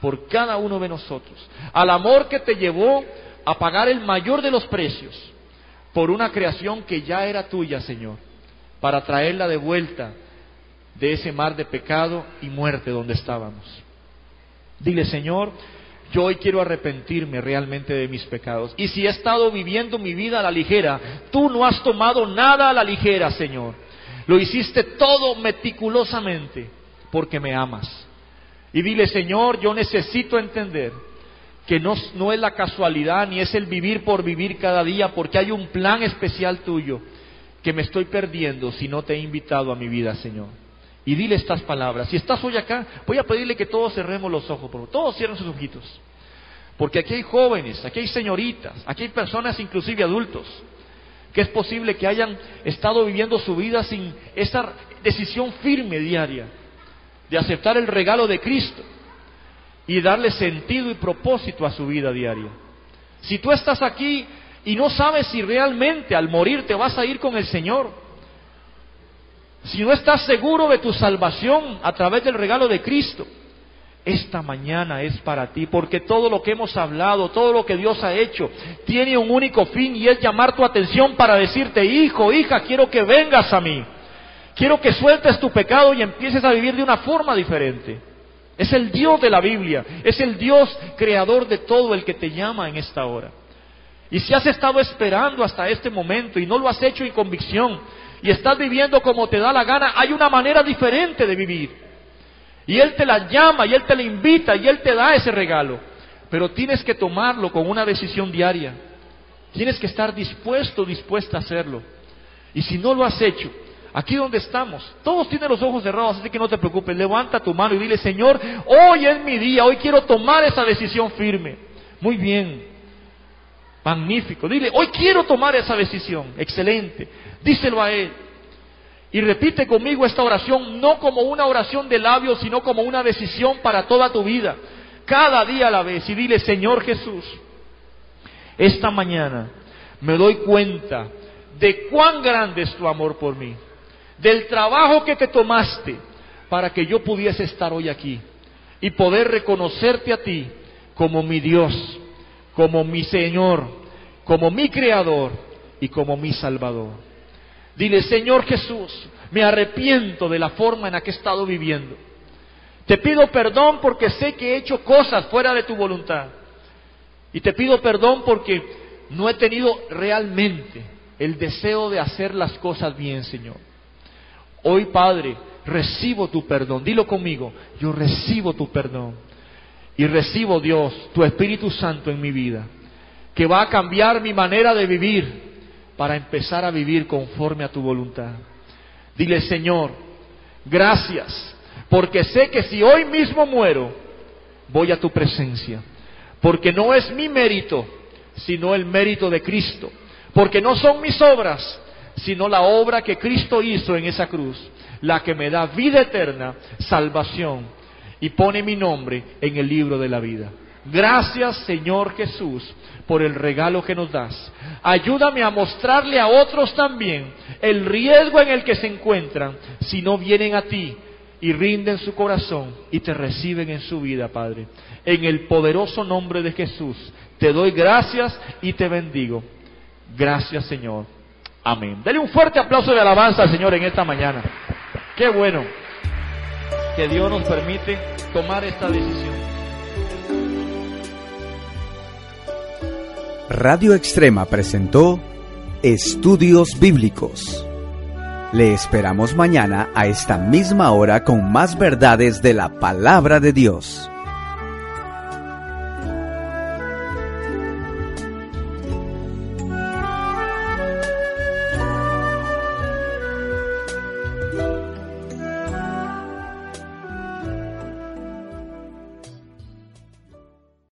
Speaker 2: por cada uno de nosotros, al amor que te llevó a pagar el mayor de los precios por una creación que ya era tuya, Señor, para traerla de vuelta de ese mar de pecado y muerte donde estábamos. Dile, Señor, yo hoy quiero arrepentirme realmente de mis pecados. Y si he estado viviendo mi vida a la ligera, tú no has tomado nada a la ligera, Señor. Lo hiciste todo meticulosamente porque me amas. Y dile, Señor, yo necesito entender que no, es la casualidad ni es el vivir por vivir cada día, porque hay un plan especial tuyo que me estoy perdiendo si no te he invitado a mi vida, Señor. Y dile estas palabras. Si estás hoy acá, voy a pedirle que todos cerremos los ojos, por todos cierren sus ojitos. Porque aquí hay jóvenes, aquí hay señoritas, aquí hay personas, inclusive adultos, que es posible que hayan estado viviendo su vida sin esa decisión firme diaria de aceptar el regalo de Cristo y darle sentido y propósito a su vida diaria. Si tú estás aquí y no sabes si realmente al morir te vas a ir con el Señor, si no estás seguro de tu salvación a través del regalo de Cristo, esta mañana es para ti, porque todo lo que hemos hablado, todo lo que Dios ha hecho, tiene un único fin y es llamar tu atención para decirte, hijo, hija, quiero que vengas a mí. Quiero que sueltes tu pecado y empieces a vivir de una forma diferente. Es el Dios de la Biblia, es el Dios creador de todo el que te llama en esta hora. Y si has estado esperando hasta este momento y no lo has hecho en convicción y estás viviendo como te da la gana, hay una manera diferente de vivir. Y Él te la llama y Él te la invita y Él te da ese regalo. Pero tienes que tomarlo con una decisión diaria. Tienes que estar dispuesto, dispuesta a hacerlo. Y si no lo has hecho, Aquí donde estamos, todos tienen los ojos cerrados, así que no te preocupes, levanta tu mano y dile, Señor, hoy es mi día, hoy quiero tomar esa decisión firme. Muy bien, magnífico, dile, hoy quiero tomar esa decisión, excelente, díselo a Él. Y repite conmigo esta oración, no como una oración de labios, sino como una decisión para toda tu vida, cada día a la vez. Y dile, Señor Jesús, esta mañana me doy cuenta de cuán grande es tu amor por mí del trabajo que te tomaste para que yo pudiese estar hoy aquí y poder reconocerte a ti como mi Dios, como mi Señor, como mi Creador y como mi Salvador. Dile, Señor Jesús, me arrepiento de la forma en la que he estado viviendo. Te pido perdón porque sé que he hecho cosas fuera de tu voluntad. Y te pido perdón porque no he tenido realmente el deseo de hacer las cosas bien, Señor. Hoy, Padre, recibo tu perdón. Dilo conmigo, yo recibo tu perdón. Y recibo, Dios, tu Espíritu Santo en mi vida, que va a cambiar mi manera de vivir para empezar a vivir conforme a tu voluntad. Dile, Señor, gracias, porque sé que si hoy mismo muero, voy a tu presencia, porque no es mi mérito, sino el mérito de Cristo, porque no son mis obras, sino la obra que Cristo hizo en esa cruz, la que me da vida eterna, salvación, y pone mi nombre en el libro de la vida. Gracias Señor Jesús por el regalo que nos das. Ayúdame a mostrarle a otros también el riesgo en el que se encuentran si no vienen a ti y rinden su corazón y te reciben en su vida, Padre. En el poderoso nombre de Jesús, te doy gracias y te bendigo. Gracias Señor. Amén. Dele un fuerte aplauso de alabanza al Señor en esta mañana. Qué bueno que Dios nos permite tomar esta decisión.
Speaker 1: Radio Extrema presentó Estudios Bíblicos. Le esperamos mañana a esta misma hora con más verdades de la palabra de Dios.